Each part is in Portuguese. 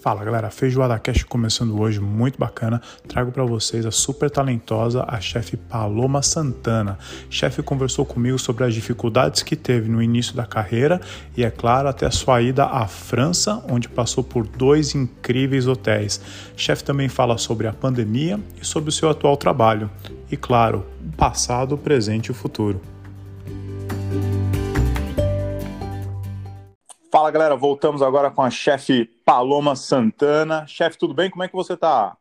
Fala galera, Feijoada Cash começando hoje, muito bacana. Trago para vocês a super talentosa, a chefe Paloma Santana. Chefe conversou comigo sobre as dificuldades que teve no início da carreira e, é claro, até a sua ida à França, onde passou por dois incríveis hotéis. Chefe também fala sobre a pandemia e sobre o seu atual trabalho. E, claro, o passado, o presente e o futuro. Fala galera, voltamos agora com a chefe Paloma Santana. Chefe, tudo bem? Como é que você tá?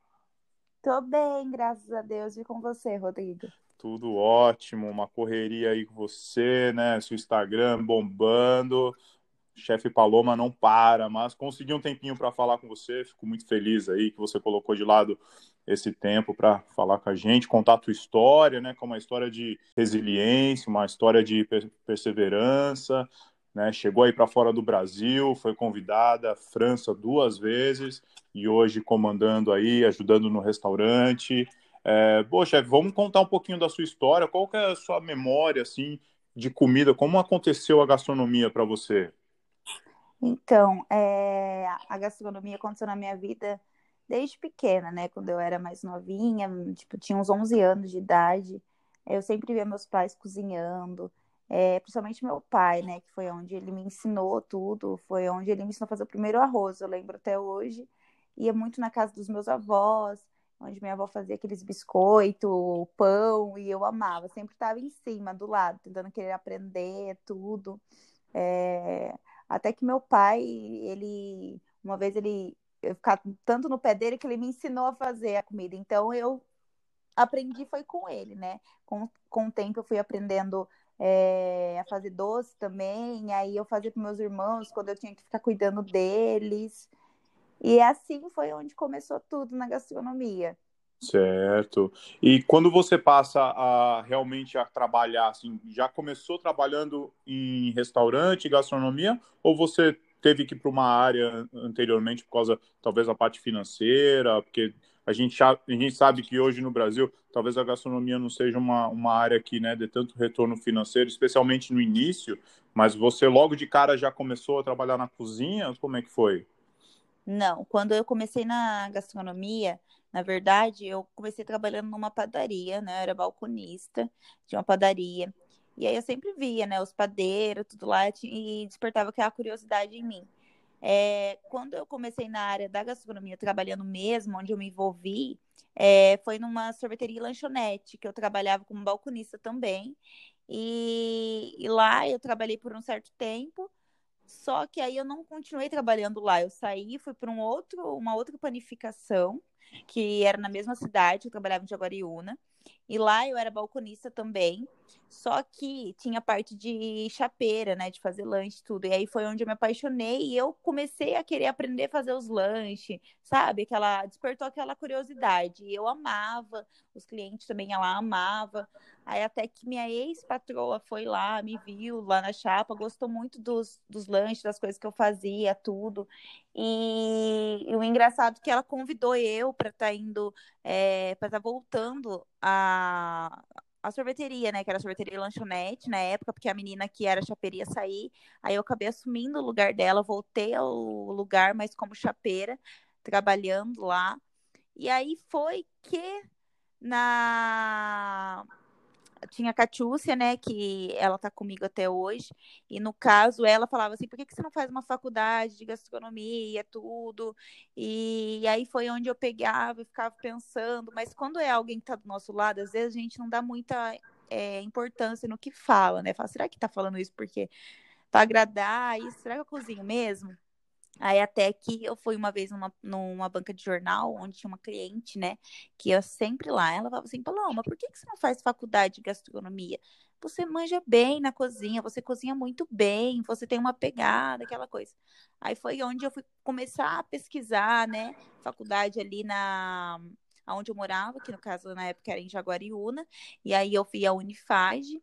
Tô bem, graças a Deus. E com você, Rodrigo? Tudo ótimo, uma correria aí com você, né? Seu Instagram bombando. Chefe Paloma não para, mas consegui um tempinho para falar com você. Fico muito feliz aí que você colocou de lado esse tempo para falar com a gente, contar a tua história, né? Como uma história de resiliência, uma história de perseverança, né? Chegou aí para fora do Brasil, foi convidada França duas vezes e hoje comandando aí, ajudando no restaurante. É, chefe, vamos contar um pouquinho da sua história. Qual que é a sua memória assim de comida? Como aconteceu a gastronomia para você? Então, é, a gastronomia aconteceu na minha vida desde pequena, né? Quando eu era mais novinha, tipo, tinha uns 11 anos de idade. Eu sempre via meus pais cozinhando é, principalmente meu pai, né, que foi onde ele me ensinou tudo, foi onde ele me ensinou a fazer o primeiro arroz, eu lembro até hoje. Ia muito na casa dos meus avós, onde minha avó fazia aqueles biscoito, pão, e eu amava, sempre estava em cima, do lado, tentando querer aprender tudo. É... Até que meu pai, ele, uma vez ele, eu ficava tanto no pé dele que ele me ensinou a fazer a comida, então eu aprendi foi com ele, né? Com, com o tempo eu fui aprendendo é, a fazer doce também. Aí eu fazia para meus irmãos quando eu tinha que ficar cuidando deles. E assim foi onde começou tudo na gastronomia. Certo. E quando você passa a realmente a trabalhar, assim, já começou trabalhando em restaurante, gastronomia, ou você teve que ir para uma área anteriormente por causa, talvez, da parte financeira, porque a gente, a gente sabe que hoje no Brasil, talvez a gastronomia não seja uma, uma área que né, dê tanto retorno financeiro, especialmente no início, mas você logo de cara já começou a trabalhar na cozinha? Como é que foi? Não, quando eu comecei na gastronomia, na verdade, eu comecei trabalhando numa padaria, né? Eu era balconista de uma padaria. E aí eu sempre via, né, os padeiros, tudo lá, e despertava aquela curiosidade em mim. É, quando eu comecei na área da gastronomia, trabalhando mesmo, onde eu me envolvi, é, foi numa sorveteria e lanchonete, que eu trabalhava como balconista também. E, e, lá eu trabalhei por um certo tempo, só que aí eu não continuei trabalhando lá. Eu saí, fui para um outro, uma outra panificação, que era na mesma cidade, eu trabalhava em Jaguariúna. E lá eu era balconista também. Só que tinha parte de chapeira, né? De fazer lanche tudo. E aí foi onde eu me apaixonei e eu comecei a querer aprender a fazer os lanches, sabe? Aquela despertou aquela curiosidade. E eu amava, os clientes também ela amava. Aí até que minha ex-patroa foi lá, me viu lá na chapa, gostou muito dos, dos lanches, das coisas que eu fazia, tudo. E, e o engraçado é que ela convidou eu para estar tá indo, é, para estar tá voltando a a sorveteria, né? Que era sorveteria e lanchonete na época, porque a menina que era chapeira ia sair. Aí eu acabei assumindo o lugar dela, voltei ao lugar, mas como chapeira, trabalhando lá. E aí foi que na tinha a Catiúcia, né, que ela tá comigo até hoje, e no caso ela falava assim, por que, que você não faz uma faculdade de gastronomia, tudo, e, e aí foi onde eu pegava e ficava pensando, mas quando é alguém que tá do nosso lado, às vezes a gente não dá muita é, importância no que fala, né, fala, será que tá falando isso porque para agradar, isso, será que eu cozinho mesmo? Aí até que eu fui uma vez numa, numa banca de jornal, onde tinha uma cliente, né, que eu sempre lá, ela falava assim, Paloma, por que, que você não faz faculdade de gastronomia? Você manja bem na cozinha, você cozinha muito bem, você tem uma pegada, aquela coisa. Aí foi onde eu fui começar a pesquisar, né, faculdade ali na onde eu morava, que no caso na época era em Jaguariúna, e aí eu fui à Unifage,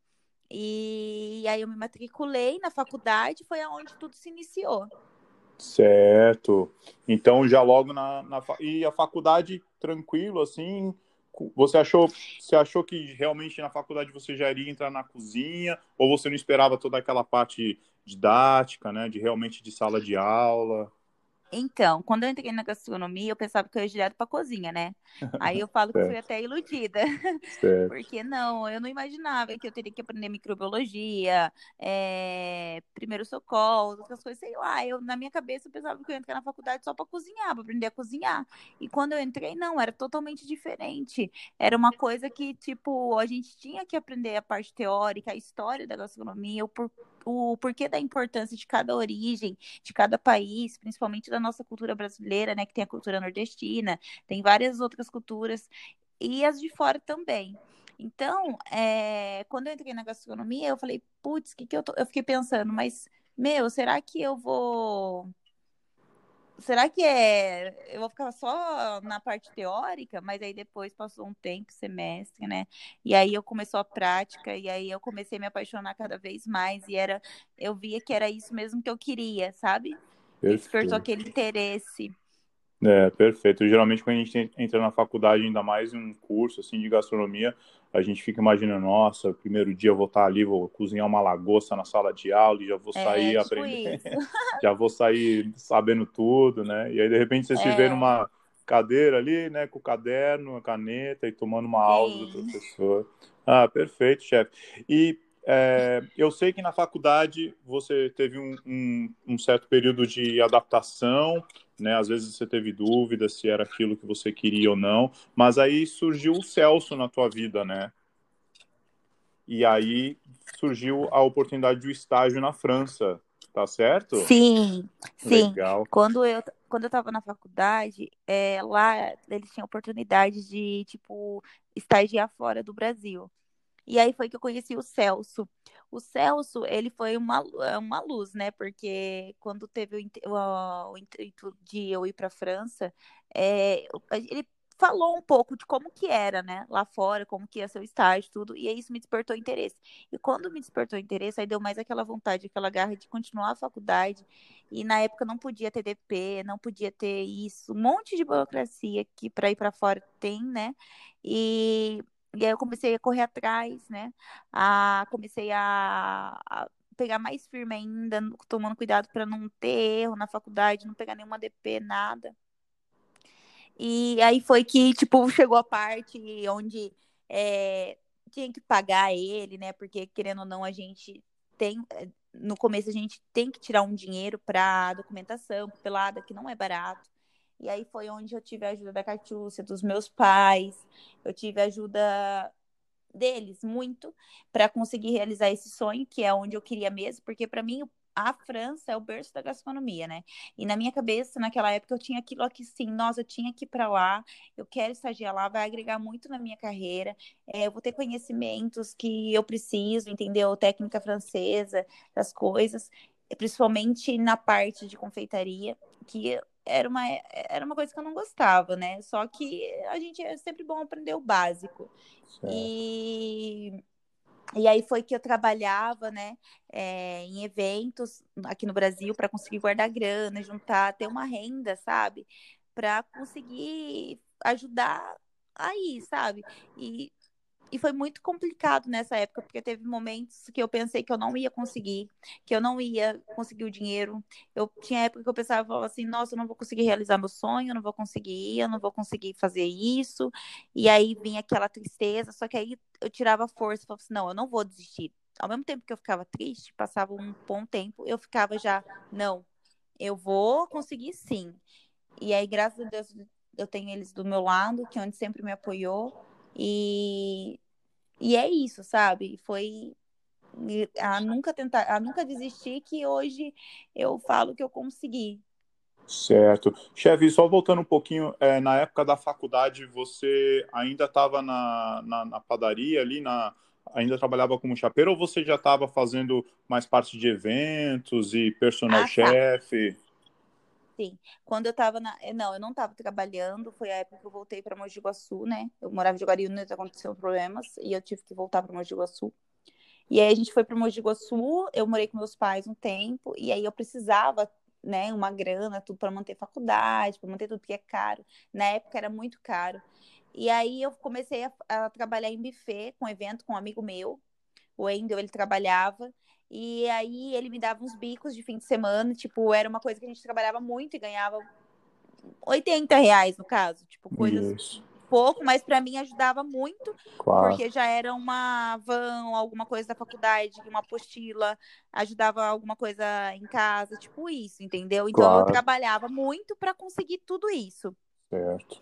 e aí eu me matriculei na faculdade, foi aonde tudo se iniciou. Certo. Então já logo na, na e a faculdade tranquilo assim, você achou você achou que realmente na faculdade você já iria entrar na cozinha ou você não esperava toda aquela parte didática, né, de realmente de sala de aula? Então, quando eu entrei na gastronomia, eu pensava que eu ia direto para cozinha, né? Aí eu falo que fui até iludida. Certo. Porque não, eu não imaginava que eu teria que aprender microbiologia, é, primeiro socorro, outras coisas, sei lá. Eu, na minha cabeça, eu pensava que eu ia entrar na faculdade só para cozinhar, para aprender a cozinhar. E quando eu entrei, não, era totalmente diferente. Era uma coisa que, tipo, a gente tinha que aprender a parte teórica, a história da gastronomia, o por o porquê da importância de cada origem, de cada país, principalmente da nossa cultura brasileira, né, que tem a cultura nordestina, tem várias outras culturas, e as de fora também. Então, é, quando eu entrei na gastronomia, eu falei, putz, que que eu tô? Eu fiquei pensando, mas, meu, será que eu vou será que é. Eu vou ficar só na parte teórica, mas aí depois passou um tempo, semestre, né? E aí eu começou a prática, e aí eu comecei a me apaixonar cada vez mais, e era. Eu via que era isso mesmo que eu queria, sabe? Despertou aquele interesse. É, perfeito. Geralmente, quando a gente entra na faculdade, ainda mais em um curso assim de gastronomia, a gente fica imaginando, nossa, primeiro dia eu vou estar ali, vou cozinhar uma lagosta na sala de aula e já vou é, sair é, aprendendo, já vou sair sabendo tudo, né? E aí, de repente, você é. se vê é. numa cadeira ali, né, com o caderno, a caneta e tomando uma Sim. aula do professor. Ah, perfeito, chefe. E é, eu sei que na faculdade você teve um, um, um, certo período de adaptação, né? Às vezes você teve dúvida se era aquilo que você queria ou não, mas aí surgiu o Celso na tua vida, né? E aí surgiu a oportunidade do estágio na França, tá certo? Sim, sim. Legal. Quando eu quando eu estava na faculdade, é, lá eles tinham oportunidade de tipo estagiar fora do Brasil. E aí foi que eu conheci o Celso. O Celso, ele foi uma, é uma luz, né? Porque quando teve o, o, o intuito de eu ir para a França, é, ele falou um pouco de como que era, né, lá fora, como que ia ser o estágio, tudo, e isso me despertou interesse. E quando me despertou interesse, aí deu mais aquela vontade, aquela garra de continuar a faculdade, e na época não podia ter DP, não podia ter isso, um monte de burocracia que para ir para fora tem, né, e e aí eu comecei a correr atrás, né? A, comecei a, a pegar mais firme ainda, tomando cuidado para não ter erro na faculdade, não pegar nenhuma DP, nada. E aí foi que, tipo, chegou a parte onde é, tinha que pagar ele, né? Porque, querendo ou não, a gente tem. Eh, no começo a gente tem que tirar um dinheiro para documentação, pelada, que não é barato. E aí foi onde eu tive a ajuda da Catiúcia, dos meus pais, eu tive a ajuda deles muito para conseguir realizar esse sonho, que é onde eu queria mesmo, porque para mim a França é o berço da gastronomia, né? E na minha cabeça, naquela época, eu tinha aquilo aqui, sim, nossa, eu tinha que ir para lá, eu quero estagiar lá, vai agregar muito na minha carreira, é, eu vou ter conhecimentos que eu preciso, entendeu? Técnica francesa, das coisas, principalmente na parte de confeitaria, que era uma, era uma coisa que eu não gostava, né? Só que a gente é sempre bom aprender o básico. E, e aí foi que eu trabalhava, né, é, em eventos aqui no Brasil para conseguir guardar grana, juntar, ter uma renda, sabe? Para conseguir ajudar aí, sabe? E e foi muito complicado nessa época, porque teve momentos que eu pensei que eu não ia conseguir, que eu não ia conseguir o dinheiro. Eu tinha época que eu pensava assim, nossa, eu não vou conseguir realizar meu sonho, eu não vou conseguir, eu não vou conseguir fazer isso. E aí vinha aquela tristeza, só que aí eu tirava força, falava assim, não, eu não vou desistir. Ao mesmo tempo que eu ficava triste, passava um bom tempo, eu ficava já, não, eu vou conseguir sim. E aí, graças a Deus, eu tenho eles do meu lado, que é onde sempre me apoiou. E, e é isso, sabe? Foi a nunca tentar, a nunca desistir que hoje eu falo que eu consegui. Certo. Chefe, só voltando um pouquinho, é, na época da faculdade, você ainda estava na, na, na, padaria ali, na, ainda trabalhava como chapeiro, ou você já estava fazendo mais parte de eventos e personal ah, tá. Sim. Quando eu tava na. Eh, não, eu não tava trabalhando, foi a época que eu voltei para Mogi Guaçu, né? Eu morava em Jaguariúna, aconteceram problemas, e eu tive que voltar para Mogi Guaçu. E aí a gente foi para Mogi Guaçu, eu morei com meus pais um tempo, e aí eu precisava, né, uma grana, tudo para manter faculdade, para manter tudo, porque é caro. Na época era muito caro. E aí eu comecei a, a trabalhar em buffet, com evento, com um amigo meu, o Wendel, ele trabalhava, E aí ele me dava uns bicos de fim de semana, tipo, era uma coisa que a gente trabalhava muito e ganhava 80 reais, no caso, tipo, coisas Isso. pouco, mas para mim ajudava muito, claro. porque já era uma van, alguma coisa da faculdade, uma apostila, ajudava alguma coisa em casa, tipo isso, entendeu? Então claro. eu trabalhava muito para conseguir tudo isso. Certo.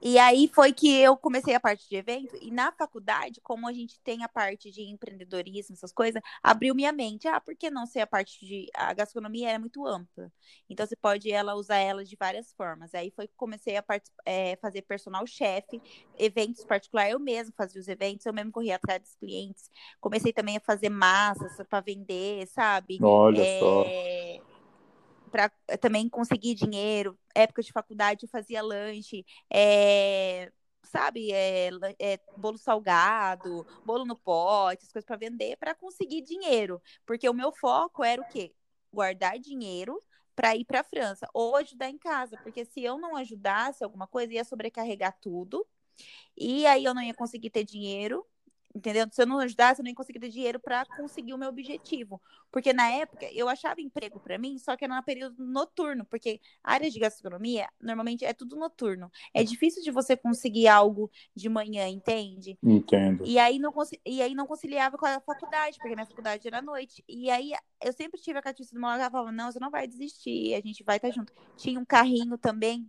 E aí foi que eu comecei a parte de evento, e na faculdade, como a gente tem a parte de empreendedorismo, essas coisas, abriu minha mente. Ah, por que não ser a parte de. A gastronomia é muito ampla. Então você pode ela usar ela de várias formas. Aí foi que comecei a é, fazer personal chefe, eventos particulares, eu mesmo fazia os eventos, eu mesmo corria atrás dos clientes. Comecei também a fazer massas para vender, sabe? Olha é... só para também conseguir dinheiro. Época de faculdade eu fazia lanche, é, sabe, é, é, bolo salgado, bolo no pote, as coisas para vender para conseguir dinheiro, porque o meu foco era o quê? Guardar dinheiro para ir para a França ou ajudar em casa, porque se eu não ajudasse alguma coisa ia sobrecarregar tudo. E aí eu não ia conseguir ter dinheiro Entendeu? Se eu não ajudasse, eu nem conseguia ter dinheiro para conseguir o meu objetivo. Porque na época eu achava emprego para mim, só que era no período noturno, porque a área de gastronomia normalmente é tudo noturno. É difícil de você conseguir algo de manhã, entende? Entendo. E aí não, e aí não conciliava com a faculdade, porque minha faculdade era à noite. E aí eu sempre tive a Catiça do meu lado, ela falava: não, você não vai desistir, a gente vai estar tá junto. Tinha um carrinho também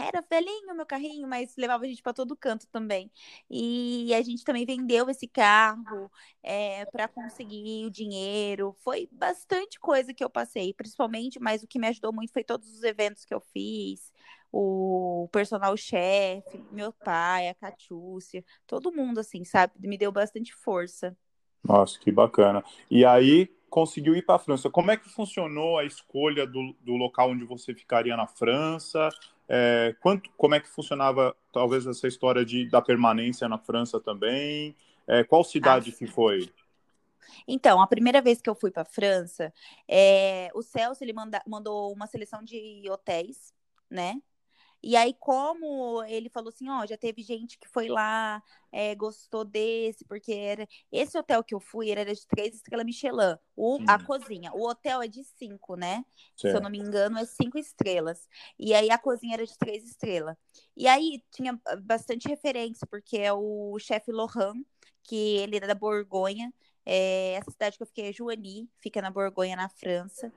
era velhinho meu carrinho, mas levava a gente para todo canto também. E a gente também vendeu esse carro é, para conseguir o dinheiro. Foi bastante coisa que eu passei, principalmente, mas o que me ajudou muito foi todos os eventos que eu fiz, o personal chefe, meu pai, a Catiúcia, todo mundo, assim, sabe? Me deu bastante força. Nossa, que bacana. E aí conseguiu ir para a França. Como é que funcionou a escolha do, do local onde você ficaria na França? É, quanto, como é que funcionava, talvez, essa história de, da permanência na França também? É, qual cidade ah, que foi? Então, a primeira vez que eu fui para a França, é, o Celso ele manda, mandou uma seleção de hotéis, né? E aí, como ele falou assim, ó, já teve gente que foi lá, é, gostou desse, porque era. Esse hotel que eu fui era de três estrelas Michelin. O, a cozinha. O hotel é de cinco, né? Certo. Se eu não me engano, é cinco estrelas. E aí a cozinha era de três estrelas. E aí tinha bastante referência, porque é o chefe Lohan, que ele era da Borgonha. É, essa cidade que eu fiquei é Joanie, fica na Borgonha, na França.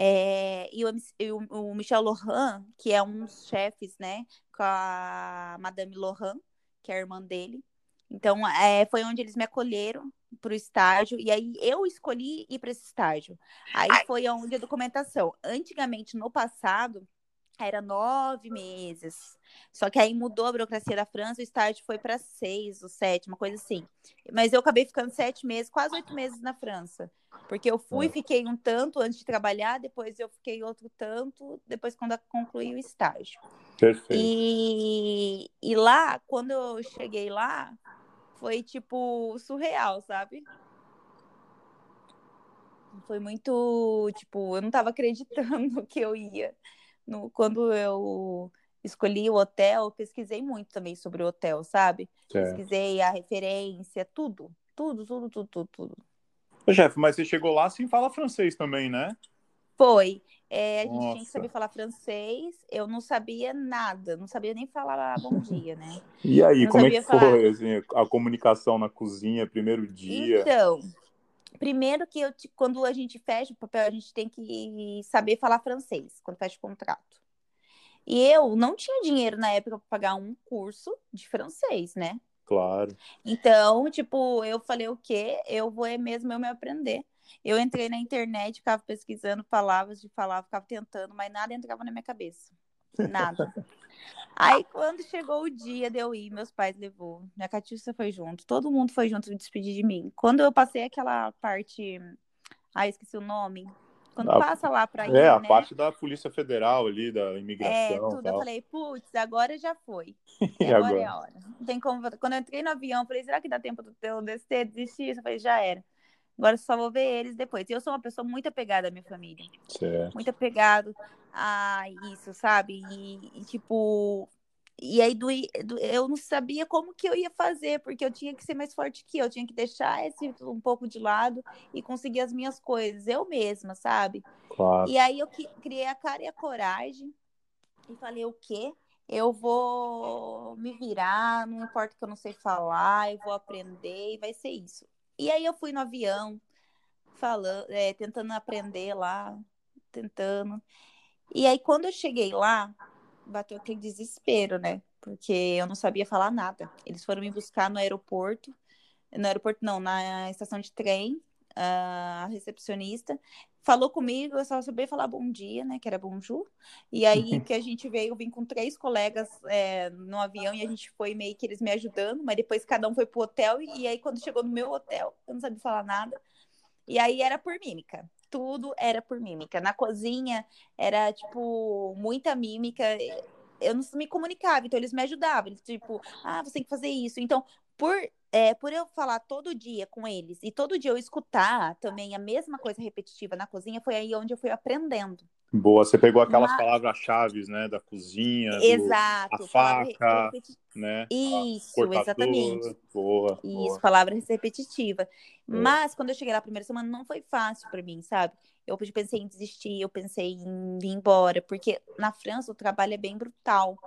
É, e, o, o, Michel Lohan, que é um dos chefes, né, com a Madame Lohan, que é a irmã dele. Então, é, foi onde eles me acolheram para o estágio, e aí eu escolhi ir para esse estágio. Aí foi onde a documentação. Antigamente, no passado, era nove meses. Só que aí mudou a burocracia da França, o estágio foi para seis ou sete, uma coisa assim. Mas eu acabei ficando sete meses, quase oito meses na França. Porque eu fui, é. fiquei um tanto antes de trabalhar, depois eu fiquei outro tanto, depois quando concluí o estágio. Perfeito. E, e lá, quando eu cheguei lá, foi tipo surreal, sabe? Foi muito, tipo, eu não tava acreditando que eu ia. No, quando eu escolhi o hotel, pesquisei muito também sobre o hotel, sabe? Pesquisei a referência, tudo, tudo, tudo, tudo, tudo, tudo. Chefe, mas você chegou lá sem falar francês também, né? Foi. É, a gente Nossa. tinha que saber falar francês. Eu não sabia nada, não sabia nem falar bom dia, né? E aí, não como é que foi assim, a comunicação na cozinha, primeiro dia? Então, primeiro que eu, quando a gente fecha o papel, a gente tem que saber falar francês quando fecha o contrato. E eu não tinha dinheiro na época para pagar um curso de francês, né? Claro. Então, tipo, eu falei o quê? Eu vou é mesmo eu me aprender. Eu entrei na internet, ficava pesquisando palavras de falar, ficava tentando, mas nada entrava na minha cabeça. Nada. Aí, quando chegou o dia de eu ir, meus pais levou. Minha Catiúcia foi junto. Todo mundo foi junto me despedir de mim. Quando eu passei aquela parte. Ah, esqueci o nome. Quando a... passa lá para ir, É, a né? parte da Polícia Federal ali, da imigração. É, tudo. Eu falei, putz, agora já foi. agora, agora, é a hora. Não tem como. Quando eu entrei no avião, eu falei, será que dá tempo de eu descer, desistir? Eu falei, já era. Agora só vou ver eles depois. Eu sou uma pessoa muito apegada à minha família. Certo. Muito apegado a isso, sabe? E, e, tipo, e aí do, do, eu não sabia como que eu ia fazer, porque eu tinha que ser mais forte que eu, eu tinha que deixar esse um pouco de lado e conseguir as minhas coisas, eu mesma, sabe? Claro. E aí eu criei a cara e a coragem e falei, o quê? Eu vou me virar, não importa que eu não sei falar, eu vou aprender e vai ser isso. E aí eu fui no avião, falando, é, tentando aprender lá, tentando. E aí quando eu cheguei lá, bateu aquele desespero, né? Porque eu não sabia falar nada. Eles foram me buscar no aeroporto, no aeroporto não, na estação de trem, a recepcionista. Falou comigo, eu só sabia falar bom dia, né, que era bonjour, e aí que a gente veio, eu vim com três colegas é, no avião e a gente foi meio que eles me ajudando, mas depois cada um foi pro hotel, e aí quando chegou no meu hotel, eu não sabia falar nada, e aí era por mímica, tudo era por mímica. Na cozinha era, tipo, muita mímica. Eu não me comunicava, então eles me ajudavam. Eles, tipo, ah, você tem que fazer isso. Então, por, é, por eu falar todo dia com eles e todo dia eu escutar também a mesma coisa repetitiva na cozinha, foi aí onde eu fui aprendendo. Boa, você pegou aquelas Mas... palavras-chave, né, da cozinha, Exato, do, a faca, repeti... né? Isso, exatamente. Boa. Isso, boa. palavra repetitiva. Mas quando eu cheguei lá a primeira semana não foi fácil para mim, sabe? Eu pensei em desistir, eu pensei em vir embora, porque na França o trabalho é bem brutal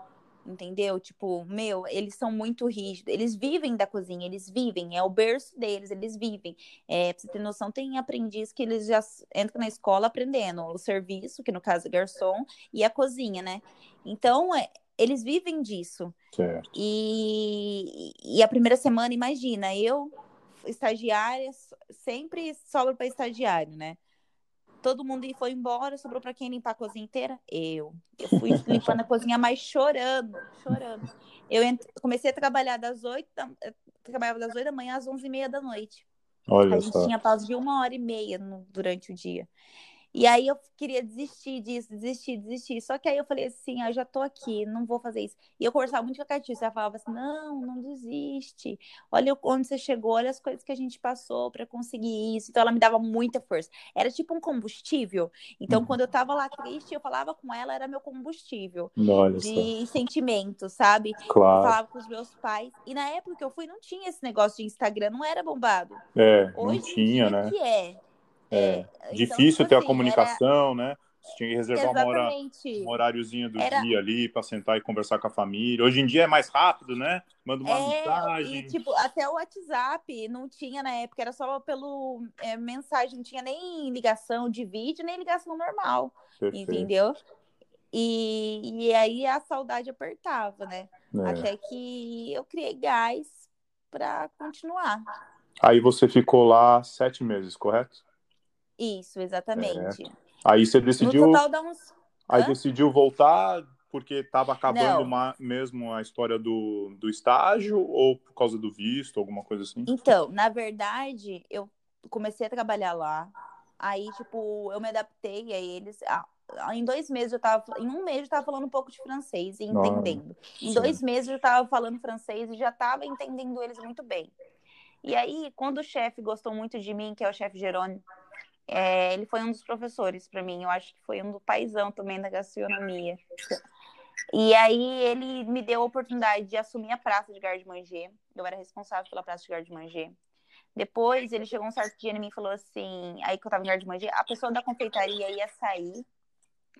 entendeu? Tipo, meu, eles são muito rígidos, eles vivem da cozinha, eles vivem, é o berço deles, eles vivem. É, pra você ter noção, tem aprendiz que eles já entram na escola aprendendo o serviço, que no caso é garçom, e a cozinha, né? Então, é, eles vivem disso. Certo. E, e a primeira semana, imagina, eu, estagiária, sempre sobra para estagiário, né? Todo mundo foi embora, sobrou para quem limpar a cozinha inteira? Eu. Eu fui limpando a cozinha, mas chorando, chorando. Eu comecei a trabalhar das oito da... trabalhava das oito da manhã às onze e meia da noite. Olha a gente só. tinha pausa de uma hora e meia no... durante o dia. E aí eu queria desistir disso, desistir, desistir. Só que aí eu falei assim, ah, eu já tô aqui, não vou fazer isso. E eu conversava muito com a Catiça, ela falava assim, não, não desiste. Olha onde você chegou, olha as coisas que a gente passou para conseguir isso. Então ela me dava muita força. Era tipo um combustível. Então uhum. quando eu tava lá triste, eu falava com ela, era meu combustível. Olha de só. sentimento, sabe? Claro. Eu falava com os meus pais. E na época que eu fui, não tinha esse negócio de Instagram, não era bombado. É, Hoje não tinha, né? que é. É, então, difícil tipo ter assim, a comunicação, era... né? Você tinha que reservar uma hora, um horáriozinho do era... dia ali para sentar e conversar com a família. Hoje em dia é mais rápido, né? Manda uma é, mensagem. E, tipo, até o WhatsApp não tinha na época, era só pelo é, mensagem, não tinha nem ligação de vídeo, nem ligação normal. Perfeito. Entendeu? E, e aí a saudade apertava, né? É. Até que eu criei gás para continuar. Aí você ficou lá sete meses, correto? Isso, exatamente. É. Aí você decidiu. No total dá uns. Aí Hã? decidiu voltar porque estava acabando uma, mesmo a história do, do estágio ou por causa do visto, alguma coisa assim? Então, na verdade, eu comecei a trabalhar lá. Aí, tipo, eu me adaptei a eles. Ah, em dois meses eu tava. Em um mês eu tava falando um pouco de francês e entendendo. Ah, em dois meses eu tava falando francês e já tava entendendo eles muito bem. E aí, quando o chefe gostou muito de mim, que é o chefe Jerônimo, é, ele foi um dos professores para mim, eu acho que foi um do paizão também da gastronomia. E aí ele me deu a oportunidade de assumir a praça de Garde-Manger. Eu era responsável pela praça de Garde-Manger. Depois ele chegou um certo dia em mim e falou assim, aí que eu tava em Garde-Manger, a pessoa da confeitaria ia sair,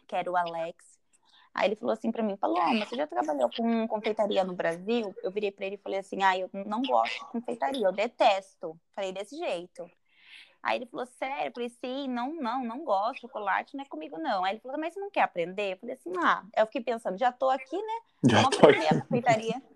que era o Alex. Aí ele falou assim para mim, Paloma, você já trabalhou com confeitaria no Brasil? Eu virei para ele e falei assim, ah, eu não gosto de confeitaria, eu detesto. Falei desse jeito. Aí ele falou, sério? Eu falei, sim, não, não, não gosto, chocolate não é comigo, não. Aí ele falou, mas você não quer aprender? Eu falei assim, ah, eu fiquei pensando, já tô aqui, né? Já Vamos tô aprender aqui. a confeitaria.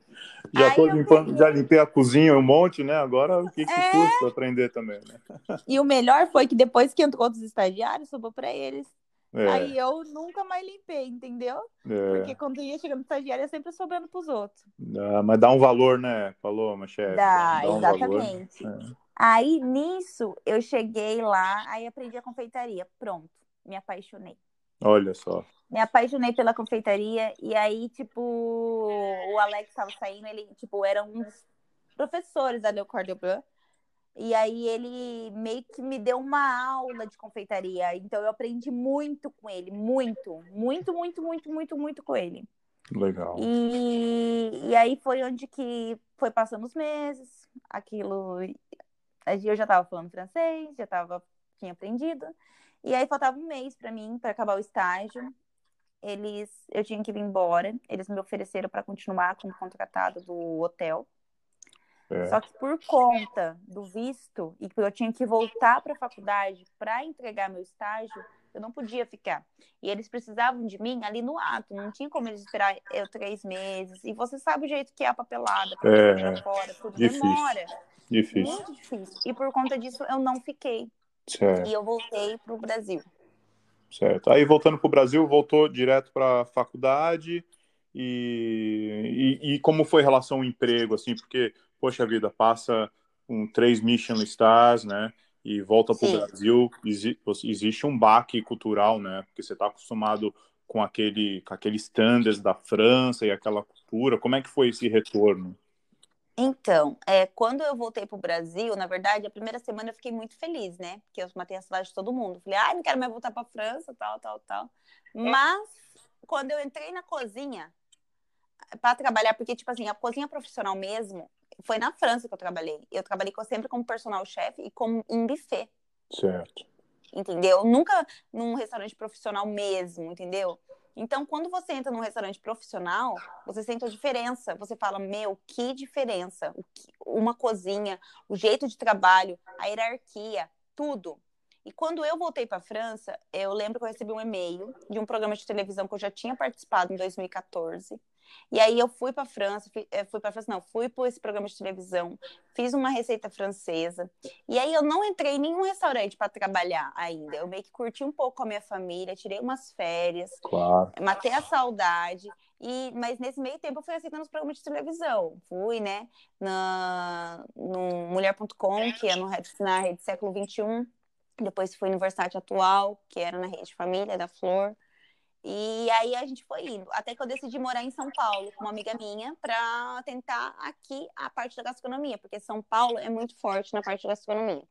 Já Aí tô limpando, peguei... já limpei a cozinha um monte, né? Agora o que, que é... custa aprender também, né? E o melhor foi que depois que entrou outros estagiários, sobrou para eles. É. Aí eu nunca mais limpei, entendeu? É. Porque quando ia chegando estagiário, é sempre sobrando pros outros. Dá, mas dá um valor, né? Falou, mas chefe. Dá, dá um exatamente. Valor, né? Aí nisso eu cheguei lá, aí aprendi a confeitaria. Pronto, me apaixonei. Olha só. Me apaixonei pela confeitaria e aí, tipo, o Alex estava saindo, ele, tipo, era um dos professores da Le Cordon Bleu. E aí ele meio que me deu uma aula de confeitaria. Então eu aprendi muito com ele, muito, muito, muito, muito, muito, muito com ele. Legal. E, e aí foi onde que foi passando os meses, aquilo. Eu já estava falando francês, já tava, tinha aprendido. E aí faltava um mês para mim, para acabar o estágio. Eles, eu tinha que ir embora. Eles me ofereceram para continuar como contratada do hotel. É. Só que por conta do visto e que eu tinha que voltar para a faculdade para entregar meu estágio, eu não podia ficar. E eles precisavam de mim ali no ato, não tinha como eles esperar eu três meses. E você sabe o jeito que é a papelada, é, fora, tudo difícil. demora. Difícil. Muito difícil. E por conta disso eu não fiquei. Certo. E eu voltei para o Brasil. Certo. Aí voltando para o Brasil, voltou direto para a faculdade. E, e, e, como foi a relação ao emprego, assim, porque, poxa vida, passa um três Michelin Stars, né? e volta para o Brasil, existe um baque cultural, né? Porque você está acostumado com aquele, com aqueles standards da França e aquela cultura. Como é que foi esse retorno? Então, é, quando eu voltei para o Brasil, na verdade, a primeira semana eu fiquei muito feliz, né? Porque eu matei a saudade de todo mundo. Falei, ai, ah, não quero mais voltar para a França, tal, tal, tal. Mas, quando eu entrei na cozinha para trabalhar, porque, tipo assim, a cozinha profissional mesmo, foi na França que eu trabalhei. Eu trabalhei sempre como personal chef e como em buffet. Certo. Entendeu? Nunca num restaurante profissional mesmo, entendeu? Então, quando você entra num restaurante profissional, você sente a diferença. Você fala, meu, que diferença. Uma cozinha, o jeito de trabalho, a hierarquia, tudo. E quando eu voltei para a França, eu lembro que eu recebi um e-mail de um programa de televisão que eu já tinha participado em 2014 e aí eu fui para a França, fui, eh, fui para França, não, fui para esse programa de televisão, fiz uma receita francesa. E aí eu não entrei em nenhum restaurante para trabalhar ainda. Eu meio que curti um pouco com a minha família, tirei umas férias, claro. matei a saudade. E, mas nesse meio tempo eu fui aceitando os programas de televisão. Fui, né, na, no Mulher.com, que é no, na rede século XXI. Depois fui no Versátil Atual, que era na rede Família, da Flor. E aí a gente foi indo, até que eu decidi morar em São Paulo com uma amiga minha para tentar aqui a parte da gastronomia, porque São Paulo é muito forte na parte da gastronomia.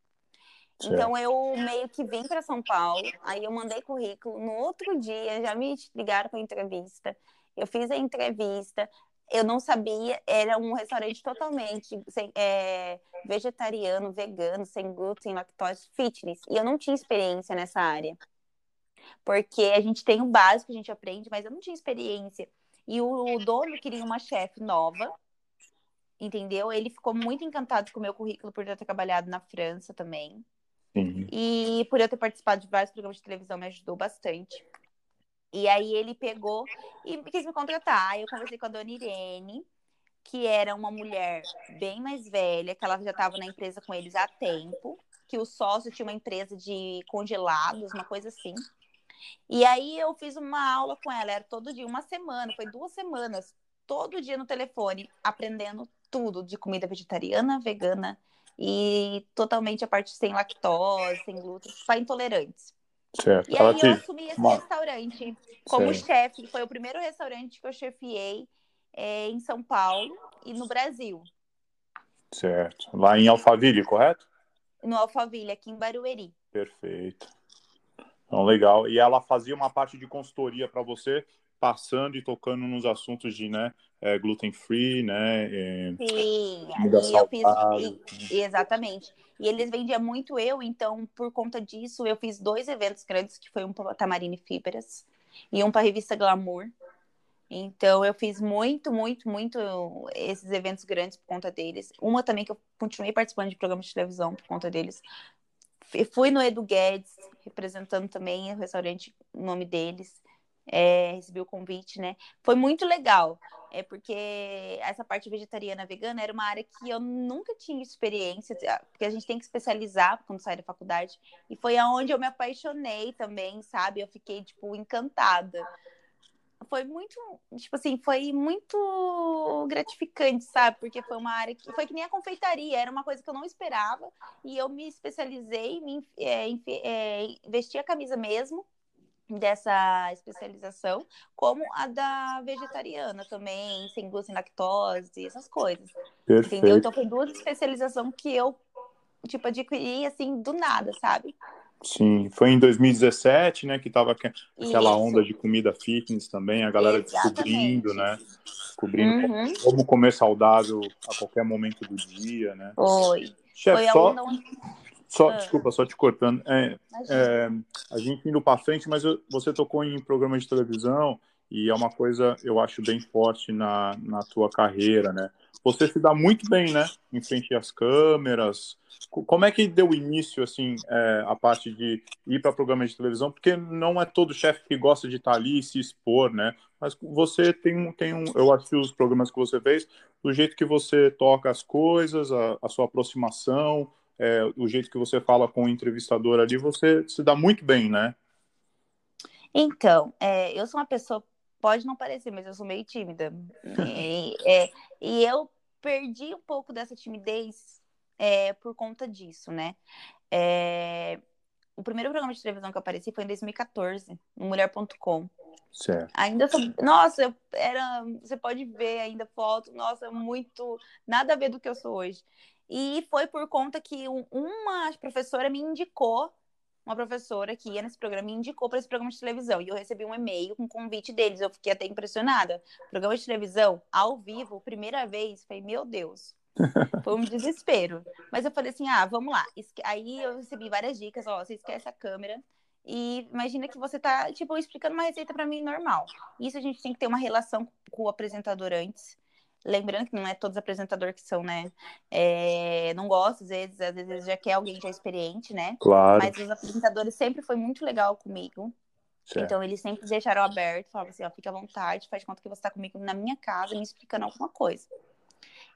Certo. Então eu meio que vim para São Paulo, aí eu mandei currículo, no outro dia já me ligaram para entrevista. Eu fiz a entrevista, eu não sabia, era um restaurante totalmente sem, é, vegetariano, vegano, sem glúten, lactose, fitness, e eu não tinha experiência nessa área. Porque a gente tem o básico, a gente aprende, mas eu não tinha experiência. E o dono queria uma chefe nova, entendeu? Ele ficou muito encantado com o meu currículo por eu ter trabalhado na França também. Uhum. E por eu ter participado de vários programas de televisão me ajudou bastante. E aí ele pegou e quis me contratar. Eu conversei com a dona Irene, que era uma mulher bem mais velha, que ela já estava na empresa com eles há tempo, que o sócio tinha uma empresa de congelados, uma coisa assim. E aí eu fiz uma aula com ela, era todo dia, uma semana, foi duas semanas, todo dia no telefone, aprendendo tudo de comida vegetariana, vegana e totalmente a parte sem lactose, sem glúten, para intolerantes. Certo. E aí eu assumi esse uma... restaurante como chefe, foi o primeiro restaurante que eu chefiei é, em São Paulo e no Brasil. Certo. Lá em Alphaville, correto? No Alphaville, aqui em Barueri. Perfeito. Então, legal. E ela fazia uma parte de consultoria para você, passando e tocando nos assuntos de né, é, gluten free, né? É, Sim, eu fiz. E, exatamente. E eles vendiam muito eu, então, por conta disso, eu fiz dois eventos grandes, que foi um para Tamarine Fibras e um para a revista Glamour. Então, eu fiz muito, muito, muito esses eventos grandes por conta deles. Uma também que eu continuei participando de programas de televisão por conta deles, fui no Edu Guedes, representando também o restaurante, o nome deles. É, recebi o convite, né? Foi muito legal. É porque essa parte vegetariana vegana era uma área que eu nunca tinha experiência, porque a gente tem que especializar quando sai da faculdade. E foi aonde eu me apaixonei também, sabe? Eu fiquei, tipo, encantada foi muito, tipo assim, foi muito gratificante, sabe? Porque foi uma área que foi que nem a confeitaria, era uma coisa que eu não esperava e eu me especializei, me é, é, investi a camisa mesmo dessa especialização, como a da vegetariana também, sem glúten, lactose, essas coisas. Perfeito. Entendeu? Então foi duas especializações que eu tipo adquiri assim do nada, sabe? Sim, foi em 2017, né, que tava aquela onda de comida fitness também, a galera Exatamente. descobrindo, né? Descobrindo uhum. como comer saudável a qualquer momento do dia, né? Foi. Chefe, só, só ah. desculpa, só te cortando. É, é, a gente indo para frente, mas eu, você tocou em programa de televisão e é uma coisa eu acho bem forte na, na tua carreira, né? Você se dá muito bem, né? Em frente às câmeras. Como é que deu início, assim, é, a parte de ir para programas de televisão? Porque não é todo chefe que gosta de estar tá ali e se expor, né? Mas você tem, tem um. Eu acho que os programas que você fez, do jeito que você toca as coisas, a, a sua aproximação, é, o jeito que você fala com o entrevistador ali, você se dá muito bem, né? Então, é, eu sou uma pessoa Pode não parecer, mas eu sou meio tímida. E, é, e eu perdi um pouco dessa timidez é, por conta disso, né? É, o primeiro programa de televisão que eu apareci foi em 2014, no Mulher.com. Certo. Ainda sou. Nossa, eu era. Você pode ver ainda foto, nossa, muito. Nada a ver do que eu sou hoje. E foi por conta que uma professora me indicou uma professora que ia nesse programa me indicou para esse programa de televisão. E eu recebi um e-mail com um convite deles. Eu fiquei até impressionada. Programa de televisão, ao vivo, primeira vez. Falei, meu Deus. Foi um desespero. Mas eu falei assim: ah, vamos lá. Aí eu recebi várias dicas. Ó, você esquece a câmera. E imagina que você tá, tipo, explicando uma receita para mim normal. Isso a gente tem que ter uma relação com o apresentador antes. Lembrando que não é todos apresentadores que são, né? É, não gosto, às vezes, às vezes já quer alguém já experiente, né? Claro. Mas os apresentadores sempre foi muito legal comigo. Certo. Então, eles sempre deixaram aberto, falavam assim, ó, fica à vontade, faz conta que você está comigo na minha casa, me explicando alguma coisa.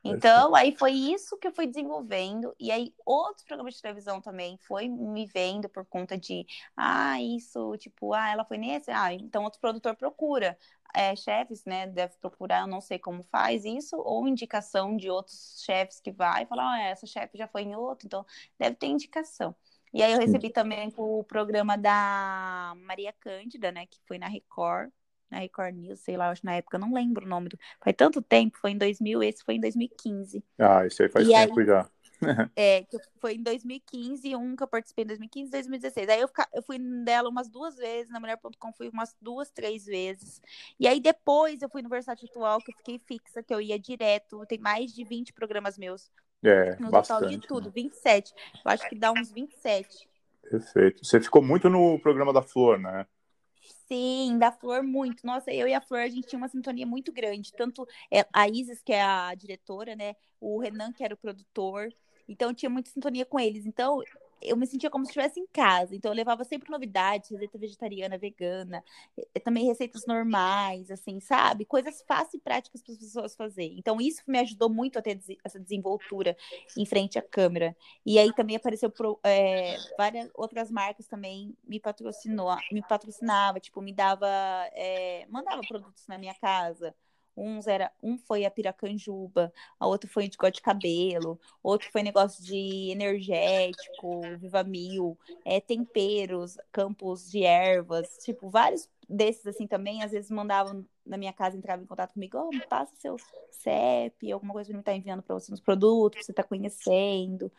Então, aí foi isso que eu fui desenvolvendo. E aí, outros programas de televisão também foi me vendo por conta de, ah, isso, tipo, ah, ela foi nesse, ah, então outro produtor procura é, chefes, né, deve procurar, eu não sei como faz isso, ou indicação de outros chefes que vai falar, ah, essa chefe já foi em outro, então deve ter indicação. E aí eu recebi também o programa da Maria Cândida, né, que foi na Record, na Record News, sei lá, acho na época, não lembro o nome do. Faz tanto tempo, foi em 2000, esse foi em 2015. Ah, isso aí faz e tempo aí, já. é, que foi em 2015, um que eu participei em 2015 e 2016. Aí eu, eu fui dela umas duas vezes, na Mulher.com fui umas duas, três vezes. E aí depois eu fui no Versátil Atual, que eu fiquei fixa, que eu ia direto. Tem mais de 20 programas meus. É, no bastante, total de tudo, né? 27. Eu acho que dá uns 27. Perfeito. Você ficou muito no programa da Flor, né? Sim, da Flor muito. Nossa, eu e a Flor, a gente tinha uma sintonia muito grande. Tanto é, a Isis, que é a diretora, né? O Renan, que era o produtor. Então, tinha muita sintonia com eles. Então, eu me sentia como se estivesse em casa. Então, eu levava sempre novidades, receita vegetariana, vegana, também receitas normais, assim, sabe? Coisas fáceis e práticas para as pessoas fazerem. Então, isso me ajudou muito a ter essa desenvoltura em frente à câmera. E aí também apareceu pro, é, várias outras marcas também me patrocinou, me patrocinava, tipo, me dava, é, mandava produtos na minha casa. Uns era, um foi a piracanjuba, a outra foi de cor de cabelo, outro foi negócio de energético, Viva Mil, é, temperos, campos de ervas, tipo, vários desses assim também, às vezes mandavam na minha casa, entravam em contato comigo, oh, passa seu CEP, alguma coisa me estar tá enviando para você nos produtos, que você está conhecendo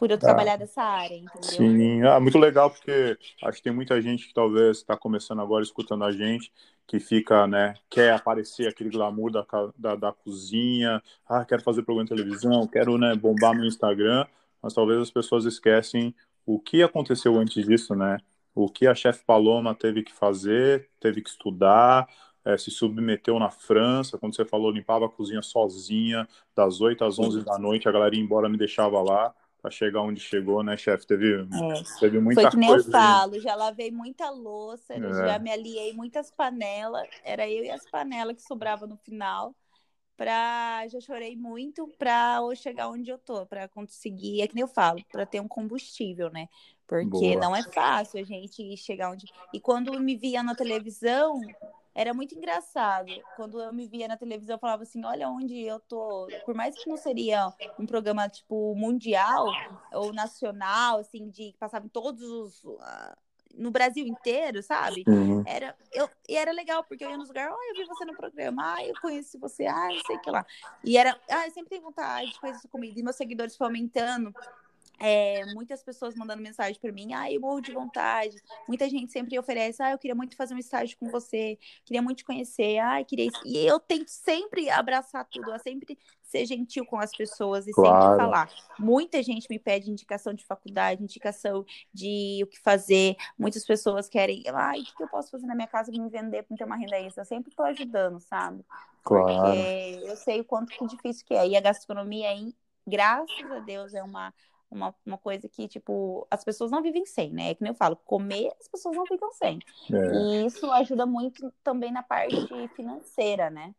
por eu tá. trabalhar dessa área, entendeu? Sim, ah, muito legal, porque acho que tem muita gente que talvez está começando agora escutando a gente, que fica, né, quer aparecer aquele glamour da, da, da, cozinha, ah, quero fazer programa de televisão, quero, né, bombar meu Instagram, mas talvez as pessoas esquecem o que aconteceu antes disso, né? O que a chefe Paloma teve que fazer, teve que estudar, é, se submeteu na França, quando você falou, limpava a cozinha sozinha, das 8 às 11 da noite, a galera ia embora, me deixava lá para chegar onde chegou, né, chefe? Teve, é. teve muita Foi que nem coisa eu falo, aí. já lavei muita louça, é. já me aliei muitas panelas, era eu e as panelas que sobrava no final. Pra, já chorei muito para chegar onde eu tô, para conseguir, é que nem eu falo, para ter um combustível, né? Porque Boa. não é fácil a gente chegar onde. E quando me via na televisão, era muito engraçado. Quando eu me via na televisão, eu falava assim: olha onde eu tô. Por mais que não seria um programa tipo mundial ou nacional, assim, de que passava em todos os. Uh, no Brasil inteiro, sabe? Uhum. Era, eu, e era legal, porque eu ia nos lugares, oh, eu vi você no programa, ah, eu conheci você, ah, eu sei que lá. E era, ah, eu sempre tenho vontade de fazer isso comigo. E meus seguidores foram aumentando. É, muitas pessoas mandando mensagem para mim, ah, eu morro de vontade. Muita gente sempre oferece, ah, eu queria muito fazer um estágio com você, queria muito te conhecer, ah, queria isso. E eu tento sempre abraçar tudo, eu sempre ser gentil com as pessoas e claro. sempre falar. Muita gente me pede indicação de faculdade, indicação de o que fazer. Muitas pessoas querem, ah, o que eu posso fazer na minha casa para me vender, para ter uma renda extra? Eu sempre estou ajudando, sabe? Claro. Porque eu sei o quanto que difícil que é. E a gastronomia, graças a Deus, é uma uma, uma coisa que, tipo, as pessoas não vivem sem, né? É que nem eu falo, comer as pessoas não ficam sem. É. E isso ajuda muito também na parte financeira, né?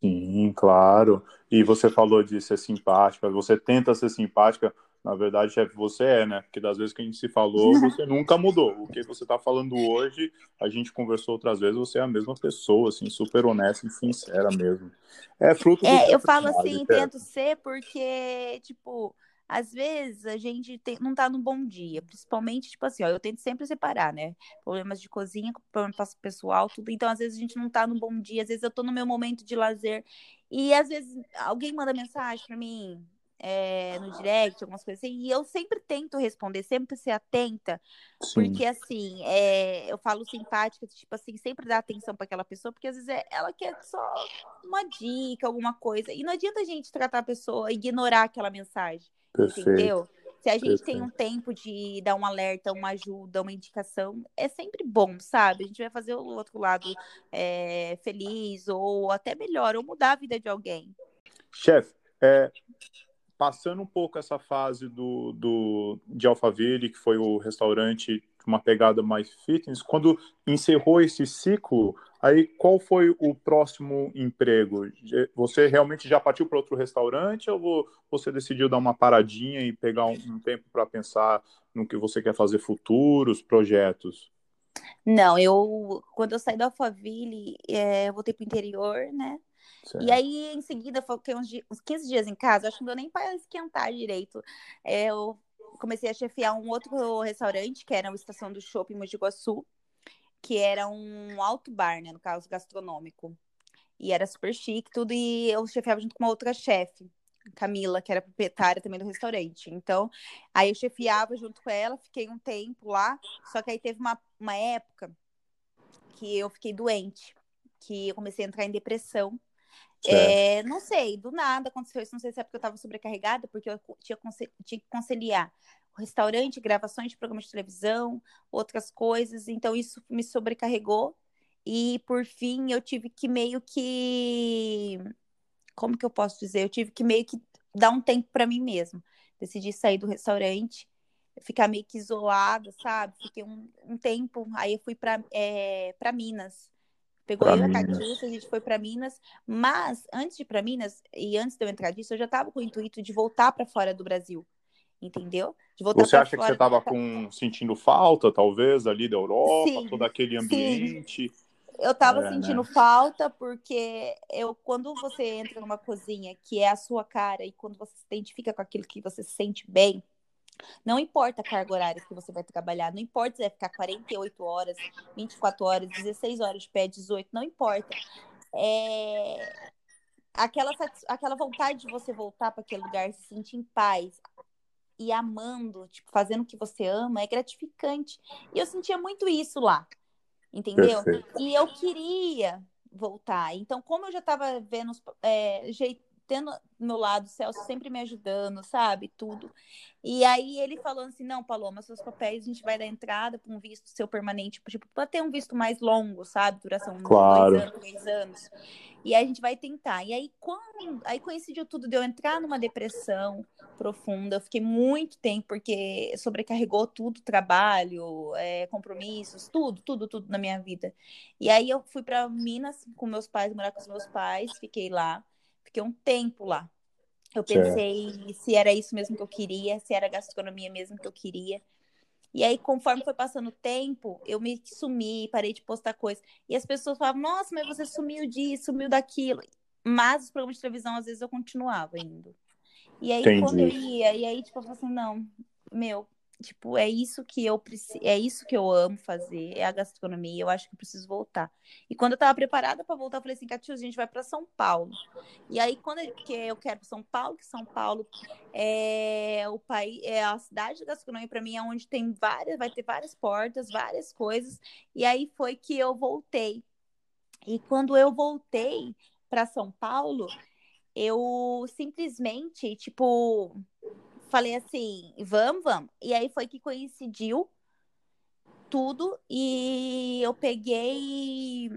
Sim, claro. E você falou de ser simpática, você tenta ser simpática, na verdade, chefe, você é, né? Porque das vezes que a gente se falou, você nunca mudou. O que você está falando hoje, a gente conversou outras vezes, você é a mesma pessoa, assim, super honesta e sincera mesmo. É fruto do É, eu falo assim, tento ser porque, tipo, às vezes a gente tem, não tá num bom dia, principalmente, tipo assim, ó, eu tento sempre separar, né? Problemas de cozinha, problemas pessoal, tudo. Então, às vezes a gente não tá num bom dia, às vezes eu tô no meu momento de lazer. E às vezes alguém manda mensagem para mim é, no direct, algumas coisas assim, e eu sempre tento responder, sempre ser atenta, Sim. porque assim, é, eu falo simpática, tipo assim, sempre dar atenção para aquela pessoa, porque às vezes é, ela quer só uma dica, alguma coisa, e não adianta a gente tratar a pessoa, ignorar aquela mensagem. Perfeito. Entendeu? Se a gente Perfeito. tem um tempo de dar um alerta, uma ajuda, uma indicação, é sempre bom, sabe? A gente vai fazer o outro lado é, feliz, ou até melhor, ou mudar a vida de alguém. Chefe, é, passando um pouco essa fase do, do, de Alphaville, que foi o restaurante uma pegada mais fitness, quando encerrou esse ciclo, aí qual foi o próximo emprego? Você realmente já partiu para outro restaurante ou você decidiu dar uma paradinha e pegar um, um tempo para pensar no que você quer fazer futuros projetos? Não, eu quando eu saí da Alphaville, é, eu voltei para o interior, né? Certo. E aí, em seguida, fiquei uns, uns 15 dias em casa, acho que não deu nem para esquentar direito. É, eu comecei a chefiar um outro restaurante, que era a Estação do Shopping Mogi Guaçu, que era um alto bar, né, no caso, gastronômico. E era super chique, tudo, e eu chefiava junto com uma outra chefe, Camila, que era proprietária também do restaurante. Então, aí eu chefiava junto com ela, fiquei um tempo lá, só que aí teve uma, uma época que eu fiquei doente, que eu comecei a entrar em depressão. É, não sei, do nada aconteceu isso. Não sei se é porque eu estava sobrecarregada, porque eu tinha, tinha que conciliar restaurante, gravações de programas de televisão, outras coisas. Então, isso me sobrecarregou. E, por fim, eu tive que meio que. Como que eu posso dizer? Eu tive que meio que dar um tempo para mim mesmo. Decidi sair do restaurante, ficar meio que isolada, sabe? Fiquei um, um tempo. Aí, eu fui para é, Minas Pegou pra eu e a Catiúcia, a gente foi para Minas. Mas antes de ir para Minas, e antes de eu entrar disso, eu já estava com o intuito de voltar para fora do Brasil. Entendeu? De voltar você acha que você estava com... sentindo falta, talvez, ali da Europa, sim, todo aquele ambiente? Sim. Eu estava é, sentindo né? falta porque eu, quando você entra numa cozinha que é a sua cara e quando você se identifica com aquilo que você se sente bem, não importa a carga horária que você vai trabalhar, não importa se vai ficar 48 horas, 24 horas, 16 horas de pé, 18, não importa. É... Aquela, aquela vontade de você voltar para aquele lugar, se sentir em paz e amando, tipo, fazendo o que você ama, é gratificante. E eu sentia muito isso lá, entendeu? Perfeito. E eu queria voltar. Então, como eu já estava vendo é, tendo do meu lado, o Celso sempre me ajudando, sabe? Tudo. E aí ele falando assim: não, Paloma, seus papéis a gente vai dar entrada para um visto seu permanente, tipo, para ter um visto mais longo, sabe? Duração claro. dois anos, três anos. E aí a gente vai tentar. E aí, quando aí coincidiu tudo de eu entrar numa depressão profunda, eu fiquei muito tempo, porque sobrecarregou tudo, trabalho, é, compromissos, tudo, tudo, tudo na minha vida. E aí eu fui para Minas com meus pais, morar com os meus pais, fiquei lá. Fiquei um tempo lá. Eu pensei certo. se era isso mesmo que eu queria, se era gastronomia mesmo que eu queria. E aí, conforme foi passando o tempo, eu me sumi, parei de postar coisas. E as pessoas falavam, nossa, mas você sumiu disso, sumiu daquilo. Mas os programas de televisão, às vezes, eu continuava indo. E aí, Entendi. quando eu ia, e aí, tipo, eu falei assim, não, meu, Tipo, é isso que eu preciso, é isso que eu amo fazer, é a gastronomia, eu acho que eu preciso voltar. E quando eu tava preparada para voltar, eu falei assim, Catius, a gente vai para São Paulo. E aí quando eu, que eu quero São Paulo, que São Paulo é o país, é a cidade da gastronomia para mim é onde tem várias, vai ter várias portas, várias coisas. E aí foi que eu voltei. E quando eu voltei para São Paulo, eu simplesmente, tipo, falei assim, vamos, vamos. E aí foi que coincidiu tudo e eu peguei.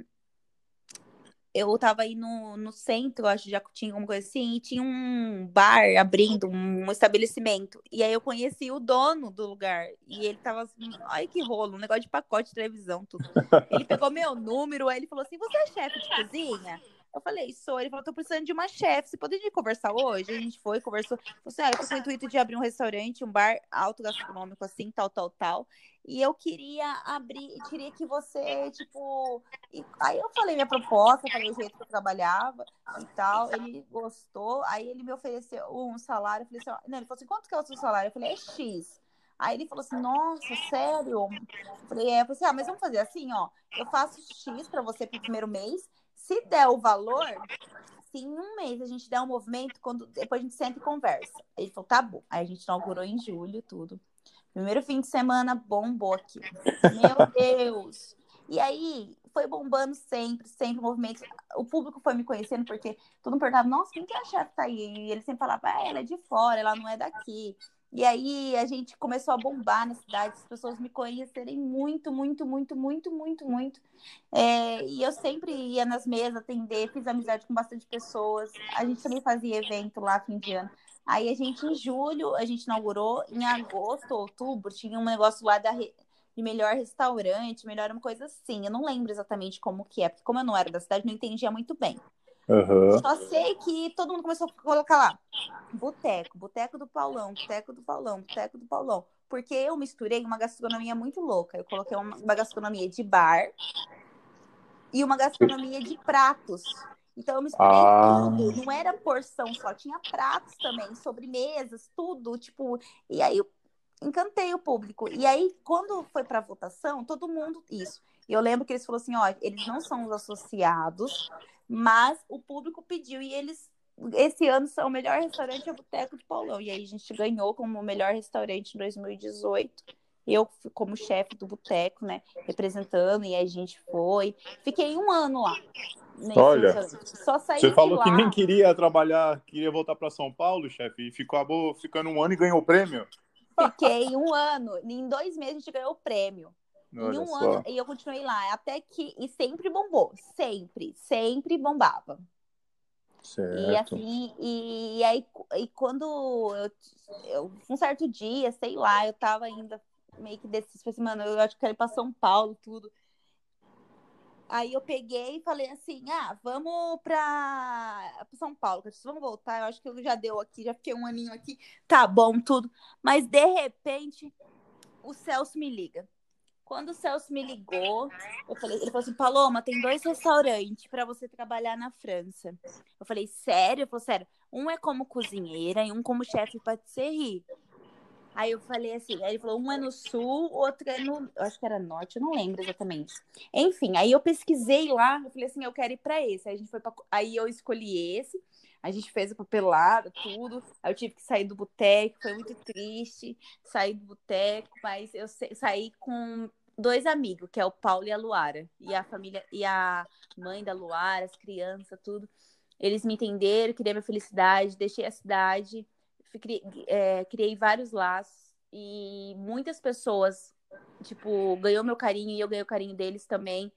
Eu tava aí no, no centro, acho que já tinha alguma coisa assim, e tinha um bar abrindo, um estabelecimento. E aí eu conheci o dono do lugar. E ele tava assim, ai que rolo, um negócio de pacote de televisão, tudo. Ele pegou meu número, aí ele falou assim: Você é chefe de cozinha? Eu falei, sou. Ele falou, tô precisando de uma chefe. Você poderia conversar hoje? A gente foi, conversou. Falei assim, ah, eu tô com o intuito de abrir um restaurante, um bar alto gastronômico, assim, tal, tal, tal. E eu queria abrir, queria que você, tipo. E... Aí eu falei minha proposta, falei o jeito que eu trabalhava e tal. Ele gostou. Aí ele me ofereceu um salário. Eu falei assim, não, ele falou assim: quanto que é o seu salário? Eu falei, é X. Aí ele falou assim, nossa, sério? Eu falei, é, eu falei assim, ah, mas vamos fazer assim, ó. Eu faço X para você pro primeiro mês se der o valor, se em um mês a gente der um movimento, quando depois a gente senta e conversa. Ele falou, tá bom. Aí a gente inaugurou em julho tudo. Primeiro fim de semana bombou aqui. Meu Deus! E aí foi bombando sempre, sempre movimento. O público foi me conhecendo porque todo mundo perguntava, nossa, quem que é a chefe tá aí? E ele sempre falava, ah, ela é de fora, ela não é daqui. E aí a gente começou a bombar na cidade, as pessoas me conhecerem muito, muito, muito, muito, muito, muito. É, e eu sempre ia nas mesas atender, fiz amizade com bastante pessoas. A gente também fazia evento lá fim de ano. Aí a gente, em julho, a gente inaugurou, em agosto, outubro, tinha um negócio lá da, de melhor restaurante, melhor uma coisa assim. Eu não lembro exatamente como que é, porque como eu não era da cidade, não entendia muito bem. Uhum. Só sei que todo mundo começou a colocar lá boteco, boteco do Paulão, boteco do Paulão, boteco do Paulão. Porque eu misturei uma gastronomia muito louca. Eu coloquei uma, uma gastronomia de bar e uma gastronomia de pratos. Então eu misturei ah. tudo. Não era porção só, tinha pratos também, sobremesas, tudo. Tipo, e aí eu encantei o público. E aí, quando foi para votação, todo mundo. Isso. E eu lembro que eles falaram assim: ó, eles não são os associados, mas o público pediu e eles esse ano são o melhor restaurante é o Boteco de Paulão. E aí a gente ganhou como o melhor restaurante em 2018. Eu como chefe do boteco, né, representando e a gente foi. Fiquei um ano lá. Olha, só saí você falou lá. que nem queria trabalhar, queria voltar para São Paulo, chefe, e ficou ficando um ano e ganhou o prêmio. Fiquei um ano. Em dois meses a gente ganhou o prêmio. Olha em um só. ano, e eu continuei lá, até que. E sempre bombou. Sempre, sempre bombava. Certo. E assim, e, e aí, e quando eu, eu, um certo dia, sei lá, eu tava ainda meio que desses, falei assim, mano, eu acho que quero ir pra São Paulo, tudo. Aí eu peguei e falei assim: ah, vamos pra, São Paulo, vamos voltar. Eu acho que eu já deu aqui, já fiquei um aninho aqui, tá bom, tudo. Mas de repente, o Celso me liga. Quando o Celso me ligou, eu falei, ele falou assim: Paloma, tem dois restaurantes para você trabalhar na França. Eu falei, sério? Ele falou, sério. Um é como cozinheira e um como chefe de patisserie. Aí eu falei assim, aí ele falou, um é no sul, outro é no, eu acho que era norte, eu não lembro exatamente. Enfim, aí eu pesquisei lá, eu falei assim, eu quero ir para esse. Aí a gente foi pra, aí eu escolhi esse. A gente fez a papelada, tudo. Aí eu tive que sair do boteco, foi muito triste sair do boteco, mas eu saí com dois amigos, que é o Paulo e a Luara. E a família, e a mãe da Luara, as crianças, tudo. Eles me entenderam, queria minha felicidade, deixei a cidade, criei, é, criei vários laços. E muitas pessoas, tipo, ganhou meu carinho e eu ganhei o carinho deles também.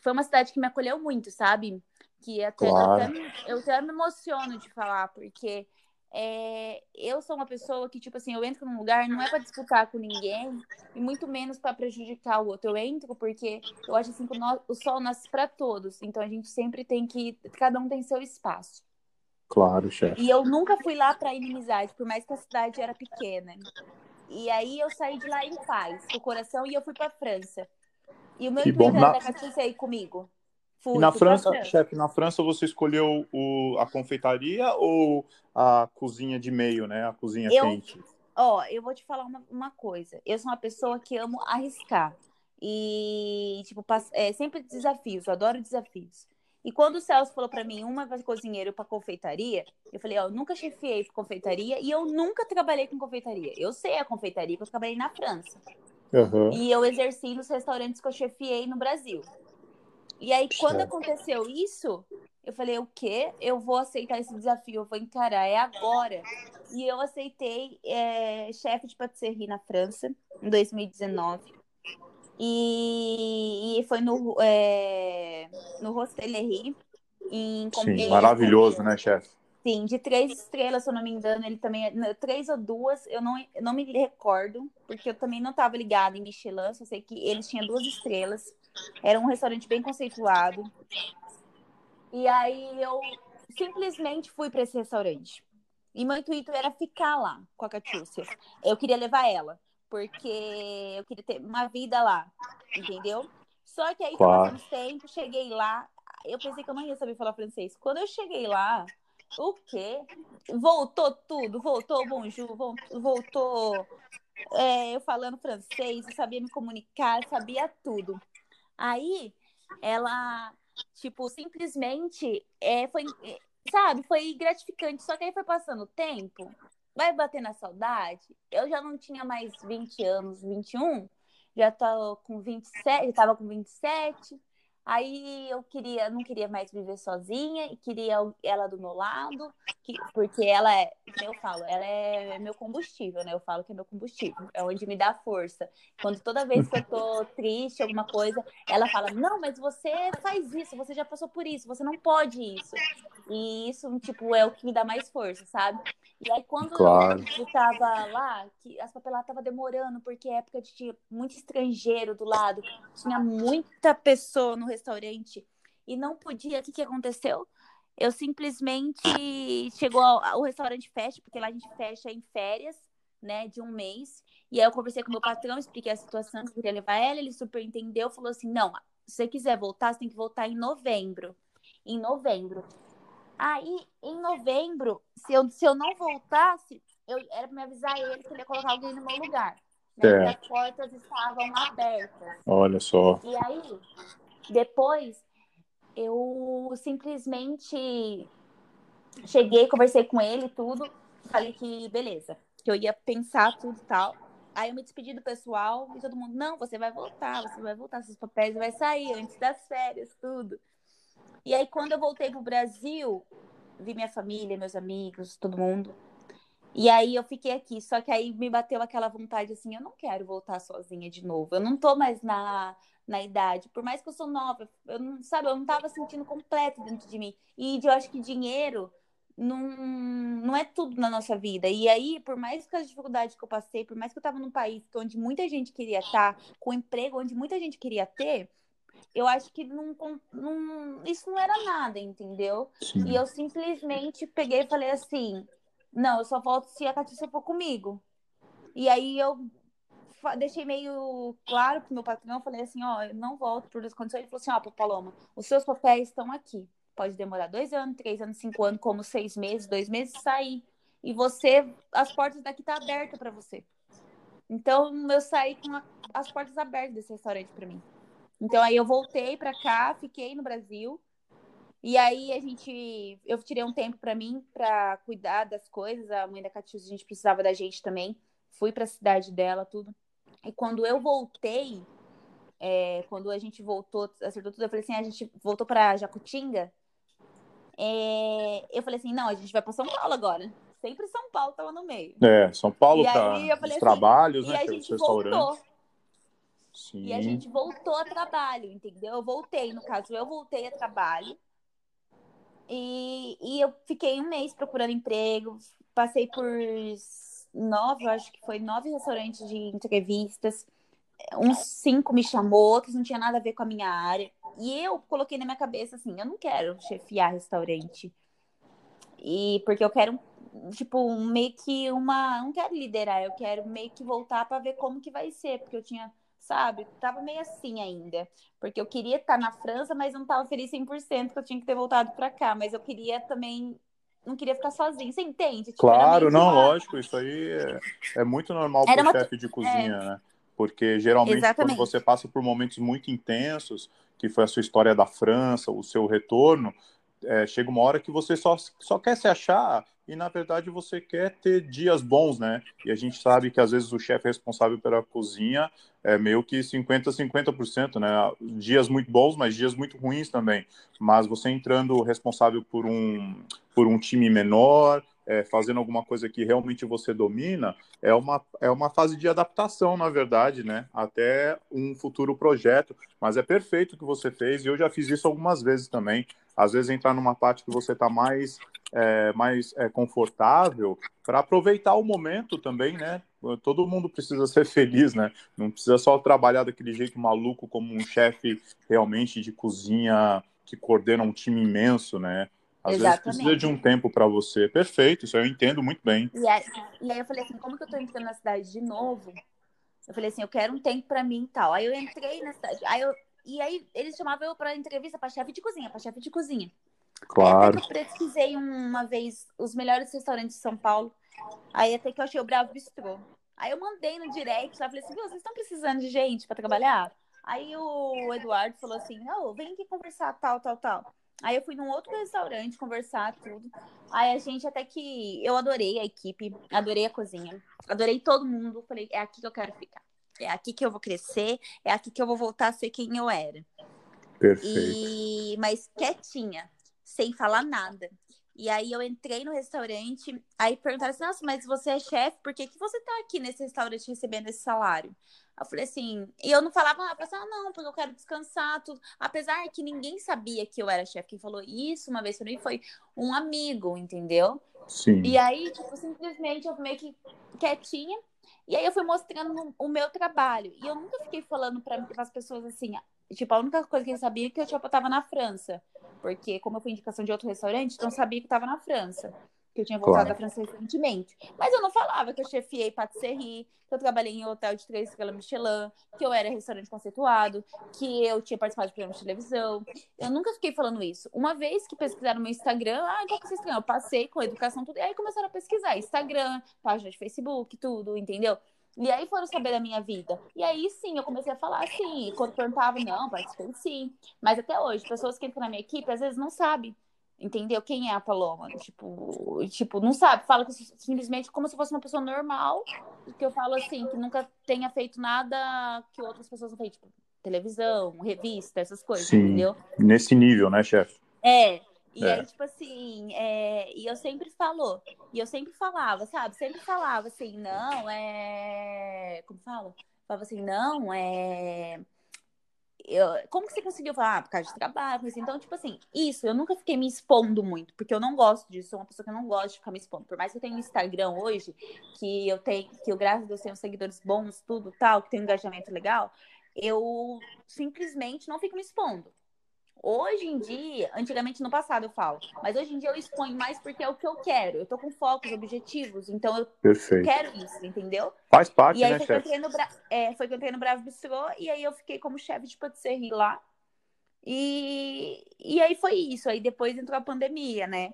Foi uma cidade que me acolheu muito, sabe? Que até, claro. até, eu até me emociono de falar, porque é, eu sou uma pessoa que, tipo assim, eu entro num lugar não é para disputar com ninguém e muito menos para prejudicar o outro. Eu entro porque eu acho assim que o, o sol nasce para todos, então a gente sempre tem que. Cada um tem seu espaço. Claro, chefe. E eu nunca fui lá para inimizade, por mais que a cidade era pequena. E aí eu saí de lá em paz, com o coração, e eu fui para França. E o meu intuito era na... aí comigo. Fui, e na França, chefe, na França você escolheu o, a confeitaria ou a cozinha de meio, né? A cozinha eu, quente? Ó, eu vou te falar uma, uma coisa. Eu sou uma pessoa que amo arriscar. E, tipo, é, sempre desafios, eu adoro desafios. E quando o Celso falou pra mim, uma cozinheiro pra confeitaria, eu falei, ó, eu nunca chefiei pra confeitaria e eu nunca trabalhei com confeitaria. Eu sei a confeitaria, porque eu trabalhei na França. Aham. E eu exerci nos restaurantes que eu chefiei no Brasil. E aí, quando aconteceu isso, eu falei, o quê? Eu vou aceitar esse desafio, eu vou encarar, é agora. E eu aceitei é, chefe de patisserie na França, em 2019. E, e foi no, é, no Rostellerie, em Sim, maravilhoso, né, chefe? Sim, de três estrelas, se eu não me engano, ele também. é- Três ou duas, eu não, eu não me recordo, porque eu também não estava ligada em Michelin, só sei que eles tinham duas estrelas. Era um restaurante bem conceituado. E aí eu simplesmente fui para esse restaurante. E meu intuito era ficar lá com a Catiúcia. Eu queria levar ela, porque eu queria ter uma vida lá, entendeu? Só que aí, Claro. passando os tempos, cheguei lá, eu pensei que eu não ia saber falar francês. Quando eu cheguei lá, o quê? Voltou tudo, voltou o bonjour, vol- voltou é, eu falando francês, eu sabia me comunicar, sabia tudo. Aí, ela, tipo, simplesmente, é, foi, é, sabe, foi gratificante. Só que aí foi passando o tempo, vai bater na saudade. Eu já não tinha mais 20 anos, 21, já tô com 27, eu tava com 27. Aí eu queria, não queria mais viver sozinha e queria ela do meu lado, que- porque ela é, eu falo, ela é meu combustível, né? Eu falo que é meu combustível, é onde me dá força. Quando toda vez que eu tô triste, alguma coisa, ela fala: Não, mas você faz isso, você já passou por isso, você não pode isso. E isso, tipo, é o que me dá mais força, sabe? E aí, quando Claro. eu tava lá, que as papeladas tava demorando, porque é época de tinha muito estrangeiro do lado, tinha muita pessoa no restaurante e não podia. O que, que aconteceu? Eu simplesmente chegou ao, ao restaurante fecha, porque lá a gente fecha em férias, né, de um mês. E aí eu conversei com o meu patrão, expliquei a situação, que queria levar ela, ele super entendeu, falou assim: não, se você quiser voltar, você tem que voltar em novembro. Em novembro. Aí, em novembro, se eu, se eu não voltasse, eu era pra me avisar ele que ele ia colocar alguém no meu lugar. Né? As portas estavam abertas. Olha só. E aí, depois, eu simplesmente cheguei, conversei com ele tudo, falei que beleza, que eu ia pensar tudo e tal. Aí eu me despedi do pessoal e todo mundo, não, você vai voltar, você vai voltar, seus papéis vai sair antes das férias, tudo. E aí, quando eu voltei pro Brasil, vi minha família, meus amigos, todo mundo. E aí eu fiquei aqui, só que aí me bateu aquela vontade assim, eu não quero voltar sozinha de novo. Eu não tô mais na, na idade, por mais que eu sou nova, eu não, sabe, eu não tava sentindo completo dentro de mim. E eu acho que dinheiro não, não é tudo na nossa vida. E aí, por mais que as dificuldades que eu passei, por mais que eu tava num país onde muita gente queria estar, com um emprego onde muita gente queria ter, eu acho que não, não, isso não era nada, entendeu? Sim. E eu simplesmente peguei e falei assim: não, eu só volto se a Catiça for comigo. E aí eu deixei meio claro pro meu patrão, falei assim, ó, eu não volto por as condições. Ele falou assim, ó, Paloma, os seus papéis estão aqui. Pode demorar dois anos, três anos, cinco anos, como seis meses, dois meses, sair. E você, as portas daqui tá abertas para você. Então eu saí com a- as portas abertas desse restaurante para mim. Então aí eu voltei para cá, fiquei no Brasil. E aí a gente, eu tirei um tempo para mim para cuidar das coisas. A mãe da Catiúcia, a gente precisava da gente também. Fui para a cidade dela, tudo. E quando eu voltei, é, quando a gente voltou, acertou tudo, eu falei assim, a gente voltou para Jacutinga. É, eu falei assim, não, a gente vai para São Paulo agora. Sempre São Paulo tava no meio. É, São Paulo para os assim, trabalhos, E né? a gente voltou. Sim. E a gente voltou a trabalho, entendeu? Eu voltei, no caso, eu voltei a trabalho. E, e eu fiquei um mês procurando emprego. Passei por nove, acho que foi nove restaurantes de entrevistas. Uns cinco me chamou, outros não tinha nada a ver com a minha área. E eu coloquei na minha cabeça assim, eu não quero chefiar restaurante. E porque eu quero, tipo, meio que uma. Não quero liderar, eu quero meio que voltar para ver como que vai ser. Porque eu tinha sabe? Tava meio assim ainda. Porque eu queria estar na França, mas não tava feliz 100%, que eu tinha que ter voltado para cá. Mas eu queria também não queria ficar sozinha. Você entende? Tipo, Claro, não, uma- lógico, isso aí é, é muito normal é, é é, é para o uma... chefe de cozinha, né? Porque geralmente quando Exatamente. você passa por momentos muito intensos, que foi a sua história da França, o seu retorno, é, chega uma hora que você só, só quer se achar e na verdade você quer ter dias bons, né? E a gente sabe que às vezes o chefe responsável pela cozinha é meio que 50 50%, né? Dias muito bons, mas dias muito ruins também. Mas você entrando responsável por um por um time menor, é, fazendo alguma coisa que realmente você domina, é uma, é uma fase de adaptação, na verdade, né? Até um futuro projeto. Mas é perfeito o que você fez, e eu já fiz isso algumas vezes também. Às vezes entrar numa parte que você está mais, é, mais é, confortável para aproveitar o momento também, né? Todo mundo precisa ser feliz, né? Não precisa só trabalhar daquele jeito maluco como um chefe realmente de cozinha que coordena um time imenso, né? Às Exatamente. vezes precisa de um tempo para você. Perfeito, isso eu entendo muito bem. E aí, e aí eu falei assim, como que eu tô entrando na cidade de novo? Eu falei assim, eu quero um tempo para mim e tal. Aí eu entrei na cidade. Aí eu, e aí eles chamavam eu para entrevista para chefe de cozinha, para chefe de cozinha. Claro. Até que eu pesquisei uma vez os melhores restaurantes de São Paulo. Aí até que eu achei o Bravo Bistrô. Aí eu mandei no direct, lá falei assim, vocês estão precisando de gente para trabalhar? Aí o Eduardo falou assim, não, vem aqui conversar, tal, tal, tal. Aí eu fui num outro restaurante conversar tudo. Aí a gente até que eu adorei a equipe, adorei a cozinha, adorei todo mundo. Falei, é aqui que eu quero ficar. É aqui que eu vou crescer, é aqui que eu vou voltar a ser quem eu era. Perfeito. E mas quietinha, sem falar nada. E aí eu entrei no restaurante, aí perguntaram assim, nossa, mas você é chefe, por que, que você tá aqui nesse restaurante recebendo esse salário? Eu falei assim, e eu não falava, eu falava, ah, não, porque eu quero descansar, tudo. Apesar que ninguém sabia que eu era chefe. Quem falou isso uma vez pra mim foi um amigo, entendeu? Sim. E aí, tipo, simplesmente eu meio que quietinha. E aí eu fui mostrando o meu trabalho. E eu nunca fiquei falando para as pessoas assim, tipo, a única coisa que eles sabiam é que eu tipo, tava na França. Porque como eu fui indicação de outro restaurante, então eu sabia que tava na França que eu tinha voltado Claro. da França recentemente. Mas eu não falava que eu chefiei patisserie, que eu trabalhei em hotel de três estrelas Michelin, que eu era restaurante conceituado, que eu tinha participado de programas de televisão. Eu nunca fiquei falando isso. Uma vez que pesquisaram meu Instagram, ah, qual que é o seu Instagram? Eu passei com educação, tudo, e aí começaram a pesquisar. Instagram, página de Facebook, tudo, entendeu? E aí foram saber da minha vida. E aí sim, eu comecei a falar assim. E quando perguntava, não, participei sim. Mas até hoje, pessoas que entram na minha equipe, às vezes não sabem entendeu? Quem é a Paloma? Tipo, tipo, não sabe, fala que simplesmente como se fosse uma pessoa normal, que eu falo assim, que nunca tenha feito nada que outras pessoas não fez, tipo, televisão, revista, essas coisas, Sim. entendeu? Nesse nível, né, chefe? É. E É. aí, tipo assim, é... e eu sempre falou, e eu sempre falava, sabe? Sempre falava assim, não, é. Como fala? Falava assim, não, é eu, como que você conseguiu falar? Ah, por causa de trabalho, assim. Então, tipo assim, isso, eu nunca fiquei me expondo muito, porque eu não gosto disso, sou uma pessoa que não gosto de ficar me expondo. Por mais que eu tenha um Instagram hoje, que eu tenho, que eu, graças a Deus, tenho seguidores bons, tudo tal, que tem um engajamento legal, eu simplesmente não fico me expondo. Hoje em dia, antigamente no passado eu falo, mas hoje em dia eu exponho mais porque é o que eu quero. Eu tô com focos, objetivos, então eu Perfeito. quero isso, entendeu? Faz parte, E aí né, foi que, eu chefe? entrei no Bra... é, foi que eu entrei no Bravo Bistrô e aí eu fiquei como chefe de patisserie lá. E... e aí foi isso. Aí depois entrou a pandemia, né?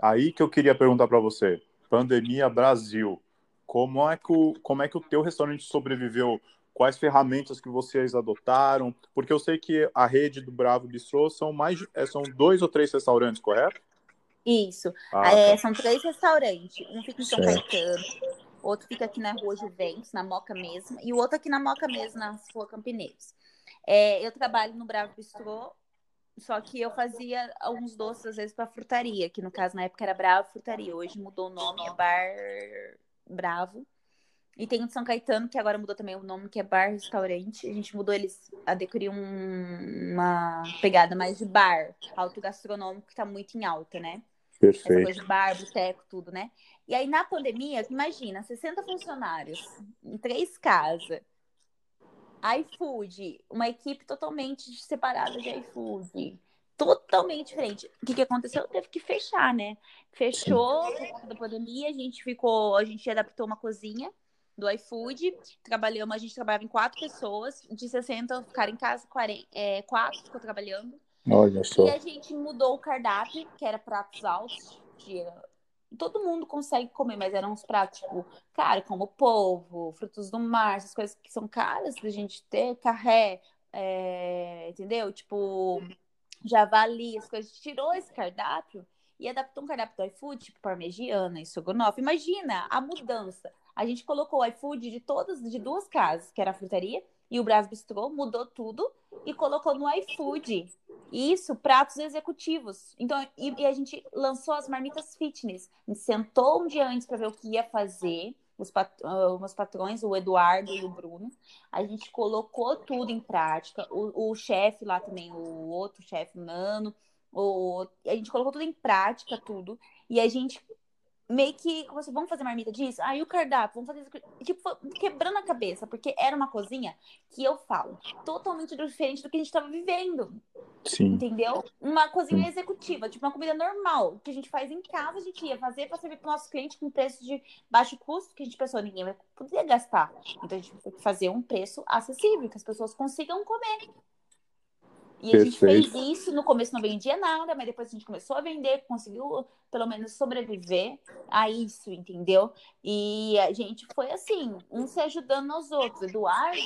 Aí que eu queria perguntar para você. Pandemia Brasil. Como é que o, como é que o teu restaurante sobreviveu? Quais ferramentas que vocês adotaram? Porque eu sei que a rede do Bravo Bistrô são mais de- é, são dois ou três restaurantes, correto? Isso. Ah, É, tá. são três restaurantes. Um fica em São Certo. Caetano, outro fica aqui na Rua Juventus, na Moca mesmo, e o outro aqui na Moca mesmo, na Rua Campineiros. É, eu trabalho no Bravo Bistrô, só que eu fazia alguns doces às vezes para frutaria, que no caso na época era Bravo Frutaria, hoje mudou o nome, é Bar Bravo. E tem o de São Caetano, que agora mudou também o nome, que é Bar Restaurante. A gente mudou eles, adequou um, uma pegada mais de bar, autogastronômico, que tá muito em alta, né? Essa Perfeito. coisa de bar, boteco, tudo, né? E aí, na pandemia, imagina, 60 funcionários em três casas. iFood, uma equipe totalmente separada de iFood. Totalmente diferente. O que, que aconteceu? Teve que fechar, né? Fechou por conta da pandemia, a gente ficou, a gente adaptou uma cozinha do iFood, trabalhamos, a gente trabalhava em quatro pessoas, de 60 ficaram em casa, 40, é, quatro ficou trabalhando. Olha E só. a gente mudou o cardápio, que era pratos altos, dia. Todo mundo consegue comer, mas eram uns pratos, tipo, cara, como polvo, frutos do mar, essas coisas que são caras da gente ter, carré, é, entendeu? Tipo, javali, as coisas. Tirou esse cardápio e adaptou um cardápio do iFood, tipo parmegiana e estrogonofe. Imagina a mudança. A gente colocou o iFood de todas, de duas casas, que era a frutaria e o Brás Bistrô, mudou tudo e colocou no iFood. Isso, pratos executivos. Então, e, e, a gente lançou as marmitas fitness. A gente sentou um dia antes para ver o que ia fazer. Os, pat uh, meus patrões, o Eduardo e o Bruno. A gente colocou tudo em prática. O, o chefe lá também, o outro chefe, o Nano. O, a gente colocou tudo em prática, tudo. E a gente meio que você vamos fazer marmita disso? Aí ah, o cardápio, vamos fazer tipo quebrando a cabeça, porque era uma cozinha que eu falo totalmente diferente do que a gente estava vivendo. Sim. Entendeu? Uma cozinha Sim. executiva, tipo uma comida normal, que a gente faz em casa, a gente ia fazer para servir para nosso cliente com preço de baixo custo, que a gente pensou, ninguém vai poder gastar. Então a gente tem que fazer um preço acessível, que as pessoas consigam comer. E Perfeito. a gente fez isso, no começo não vendia nada, mas depois a gente começou a vender, conseguiu pelo menos sobreviver a isso, entendeu? E a gente foi assim, um se ajudando aos outros. Eduardo,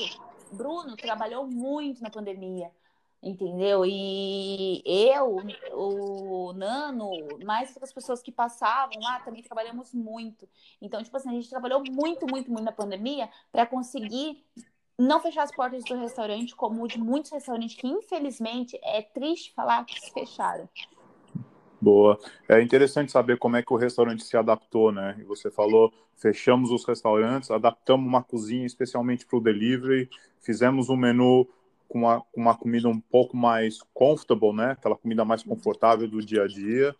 Bruno trabalhou muito na pandemia, entendeu? E eu, o Nano, mais as pessoas que passavam lá, também trabalhamos muito. Então, tipo assim, a gente trabalhou muito, muito, muito na pandemia para conseguir não fechar as portas do restaurante, como de muitos restaurantes que, infelizmente, é triste falar que se fecharam. Boa. É interessante saber como é que o restaurante se adaptou, né? E você falou, fechamos os restaurantes, adaptamos uma cozinha especialmente para o delivery, fizemos um menu com uma, uma comida um pouco mais comfortable, né? Aquela comida mais confortável do dia a dia.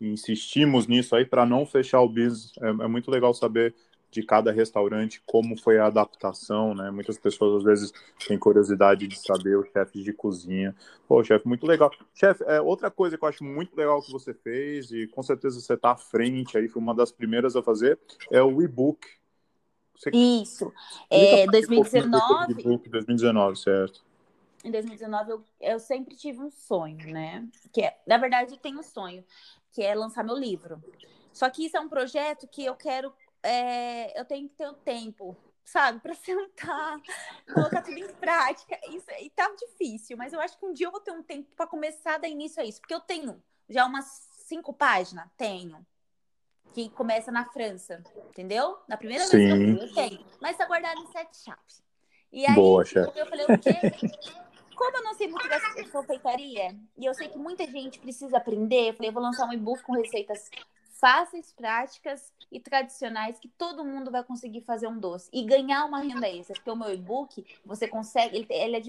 E insistimos nisso aí para não fechar o business. É, é muito legal saber de cada restaurante, como foi a adaptação, né? Muitas pessoas às vezes têm curiosidade de saber o chefe de cozinha. Pô, chefe, muito legal. Chefe, é, outra coisa que eu acho muito legal que você fez, e com certeza você está à frente aí, foi uma das primeiras a fazer, é o e-book. Você... Isso. É, 2019. E-book 2019, certo. Em 2019 eu, eu sempre tive um sonho, né? Que é, na verdade, eu tenho um sonho, que é lançar meu livro. Só que isso é um projeto que eu quero é, eu tenho que ter o tempo, sabe, para sentar, colocar tudo em prática. Isso e tá difícil, mas eu acho que um dia eu vou ter um tempo para começar a dar início a isso, porque eu tenho já umas cinco páginas, tenho. Que começa na França, entendeu? Na primeira Sim. vez que eu, eu tenho. Mas tá guardado em sete chaves. E aí, Boa, eu falei, o quê? Como eu não sei muito dessa confeitaria, e eu sei que muita gente precisa aprender, eu falei, eu vou lançar um e-book com receitas fáceis, práticas e tradicionais que todo mundo vai conseguir fazer um doce e ganhar uma renda extra. Porque o meu e-book, você consegue, ele, ele é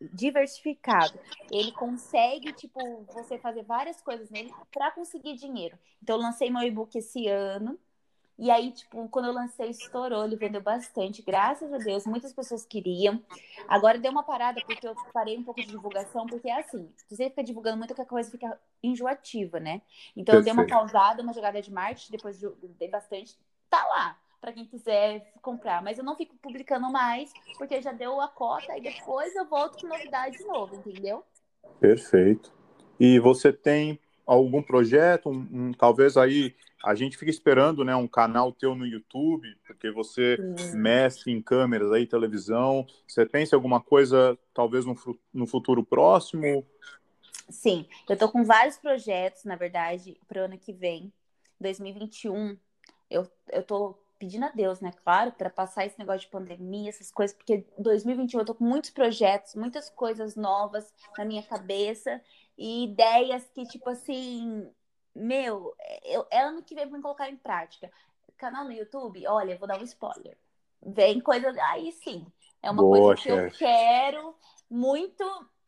diversificado. Ele consegue, tipo, você fazer várias coisas nele para conseguir dinheiro. Então, eu lancei meu e-book esse ano e aí, tipo, quando eu lancei, estourou, ele vendeu bastante, graças a Deus, muitas pessoas queriam. Agora deu uma parada, porque eu parei um pouco de divulgação, porque é assim, se você fica divulgando muito, a coisa fica enjoativa, né? Então Perfeito. eu dei uma pausada, uma jogada de marketing, depois dei bastante, tá lá, para quem quiser comprar. Mas eu não fico publicando mais, porque já deu a cota, e depois eu volto com novidade de novo, entendeu? Perfeito. E você tem algum projeto, um, um, talvez aí a gente fica esperando, né, um canal teu no YouTube, porque você mestre em câmeras aí, televisão. Você pensa em alguma coisa, talvez no, no futuro próximo? Sim, eu tô com vários projetos, na verdade, para o ano que vem, 2021. Eu, eu tô pedindo a Deus, né, claro, para passar esse negócio de pandemia, essas coisas, porque 2021 eu tô com muitos projetos, muitas coisas novas na minha cabeça e ideias que, tipo assim, meu, eu, é ano que vem pra me colocar em prática. Canal no YouTube, olha, vou dar um spoiler. Vem coisa. Aí sim. É uma Boa, coisa que chefe. eu quero muito,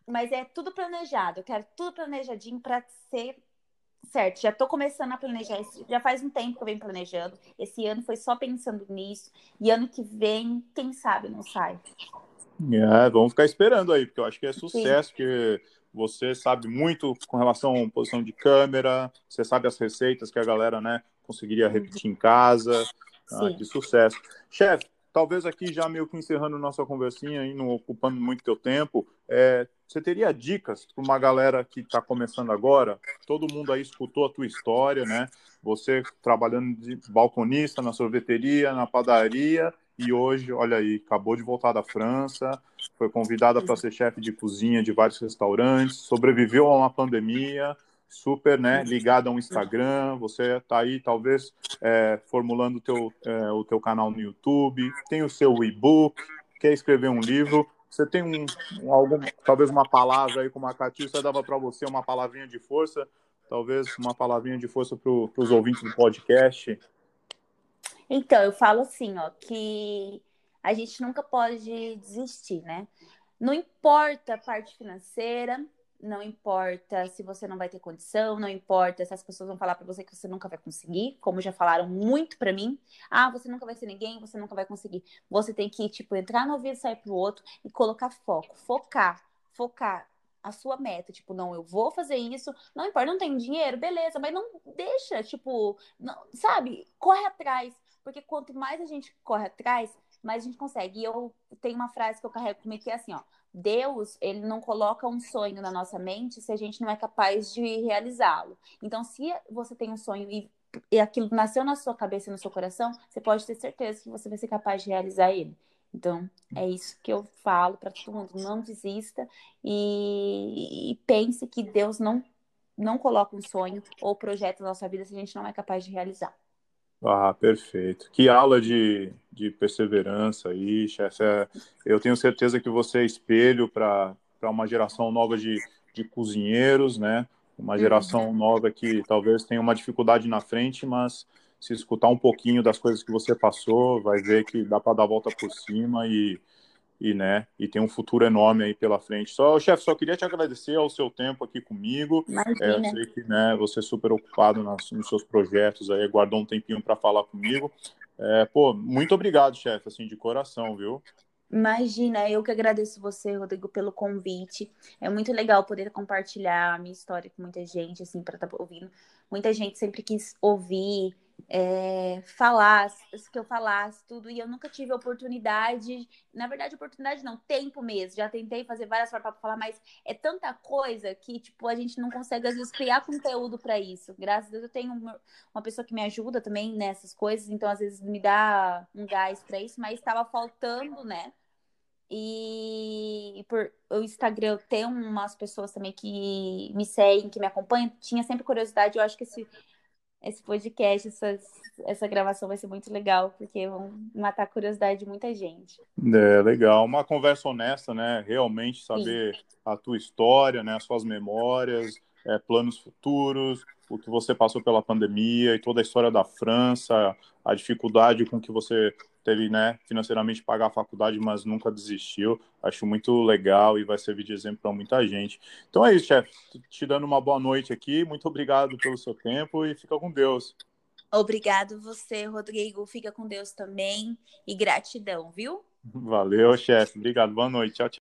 mas é tudo planejado. Eu quero tudo planejadinho para ser certo. Já tô começando a planejar. Já faz um tempo que eu venho planejando. Esse ano foi só pensando nisso. E ano que vem, quem sabe, não sai. É, vamos ficar esperando aí, porque eu acho que é sucesso, Sim. que você sabe muito com relação à posição de câmera, você sabe as receitas que a galera né, conseguiria uhum. repetir em casa. Ah, que sucesso. Chefe, talvez aqui já meio que encerrando nossa conversinha e não ocupando muito teu tempo, é, você teria dicas para uma galera que está começando agora? Todo mundo aí escutou a tua história, né? Você trabalhando de balconista na sorveteria, na padaria e hoje, olha aí, acabou de voltar da França, foi convidada para ser chefe de cozinha de vários restaurantes, sobreviveu a uma pandemia, super né, ligada ao Instagram, você está aí talvez é, formulando o teu, é, o teu canal no YouTube, tem o seu e-book, quer escrever um livro, você tem um, um algum, talvez uma palavra aí como a Catiça dava para você, uma palavrinha de força, talvez uma palavrinha de força para os ouvintes do podcast? Então, eu falo assim, ó, que a gente nunca pode desistir, né? Não importa a parte financeira, não importa se você não vai ter condição, não importa se as pessoas vão falar para você que você nunca vai conseguir, como já falaram muito para mim. Ah, você nunca vai ser ninguém, você nunca vai conseguir. Você tem que, tipo, entrar no ouvido, sair pro outro e colocar foco, focar, focar a sua meta, tipo, não, eu vou fazer isso, não importa, não tem dinheiro, beleza, mas não deixa, tipo, não, sabe, corre atrás, porque quanto mais a gente corre atrás, mais a gente consegue. E eu tenho uma frase que eu carrego comigo que é assim, ó, Deus, ele não coloca um sonho na nossa mente se a gente não é capaz de realizá-lo. Então, se você tem um sonho e, e aquilo nasceu na sua cabeça e no seu coração, você pode ter certeza que você vai ser capaz de realizar ele. Então, é isso que eu falo para todo mundo. Não desista e, e, pense que Deus não, não coloca um sonho ou projeto na nossa vida se a gente não é capaz de realizar. Ah, perfeito. Que aula de, de perseverança aí, chefe. É, eu tenho certeza que você é espelho para uma geração nova de, de cozinheiros, né? Uma uhum. geração nova que talvez tenha uma dificuldade na frente, mas se escutar um pouquinho das coisas que você passou, vai ver que dá para dar a volta por cima e, e, né, e tem um futuro enorme aí pela frente. Só, chefe, só queria te agradecer ao seu tempo aqui comigo. É, eu sei que né, você é super ocupado nas, nos seus projetos aí, guardou um tempinho para falar comigo. É, pô, muito obrigado, chefe, assim, de coração, viu? Imagina, eu que agradeço você, Rodrigo, pelo convite. É muito legal poder compartilhar a minha história com muita gente, assim, para estar tá ouvindo. Muita gente sempre quis ouvir é, falar, que eu falasse tudo, e eu nunca tive oportunidade, na verdade, oportunidade não, tempo mesmo. Já tentei fazer várias formas para falar, mas é tanta coisa que, tipo, a gente não consegue, às vezes, criar conteúdo para isso. Graças a Deus, eu tenho uma, pessoa que me ajuda também nessas coisas, então, às vezes, me dá um gás para isso, mas estava faltando, né? E por o Instagram ter umas pessoas também que me seguem, que me acompanham, tinha sempre curiosidade. Eu acho que esse esse podcast, essa, essa gravação vai ser muito legal, porque vão matar a curiosidade de muita gente. É, legal. Uma conversa honesta, né? Realmente saber Sim. a tua história, né? As suas memórias, é, planos futuros, o que você passou pela pandemia e toda a história da França, a dificuldade com que você teve, né, financeiramente pagar a faculdade, mas nunca desistiu. Acho muito legal e vai servir de exemplo para muita gente. Então é isso, chefe. Te dando uma boa noite aqui. Muito obrigado pelo seu tempo e fica com Deus. Obrigado você, Rodrigo. Fica com Deus também e gratidão, viu? Valeu, chefe. Obrigado. Boa noite. Tchau, tchau.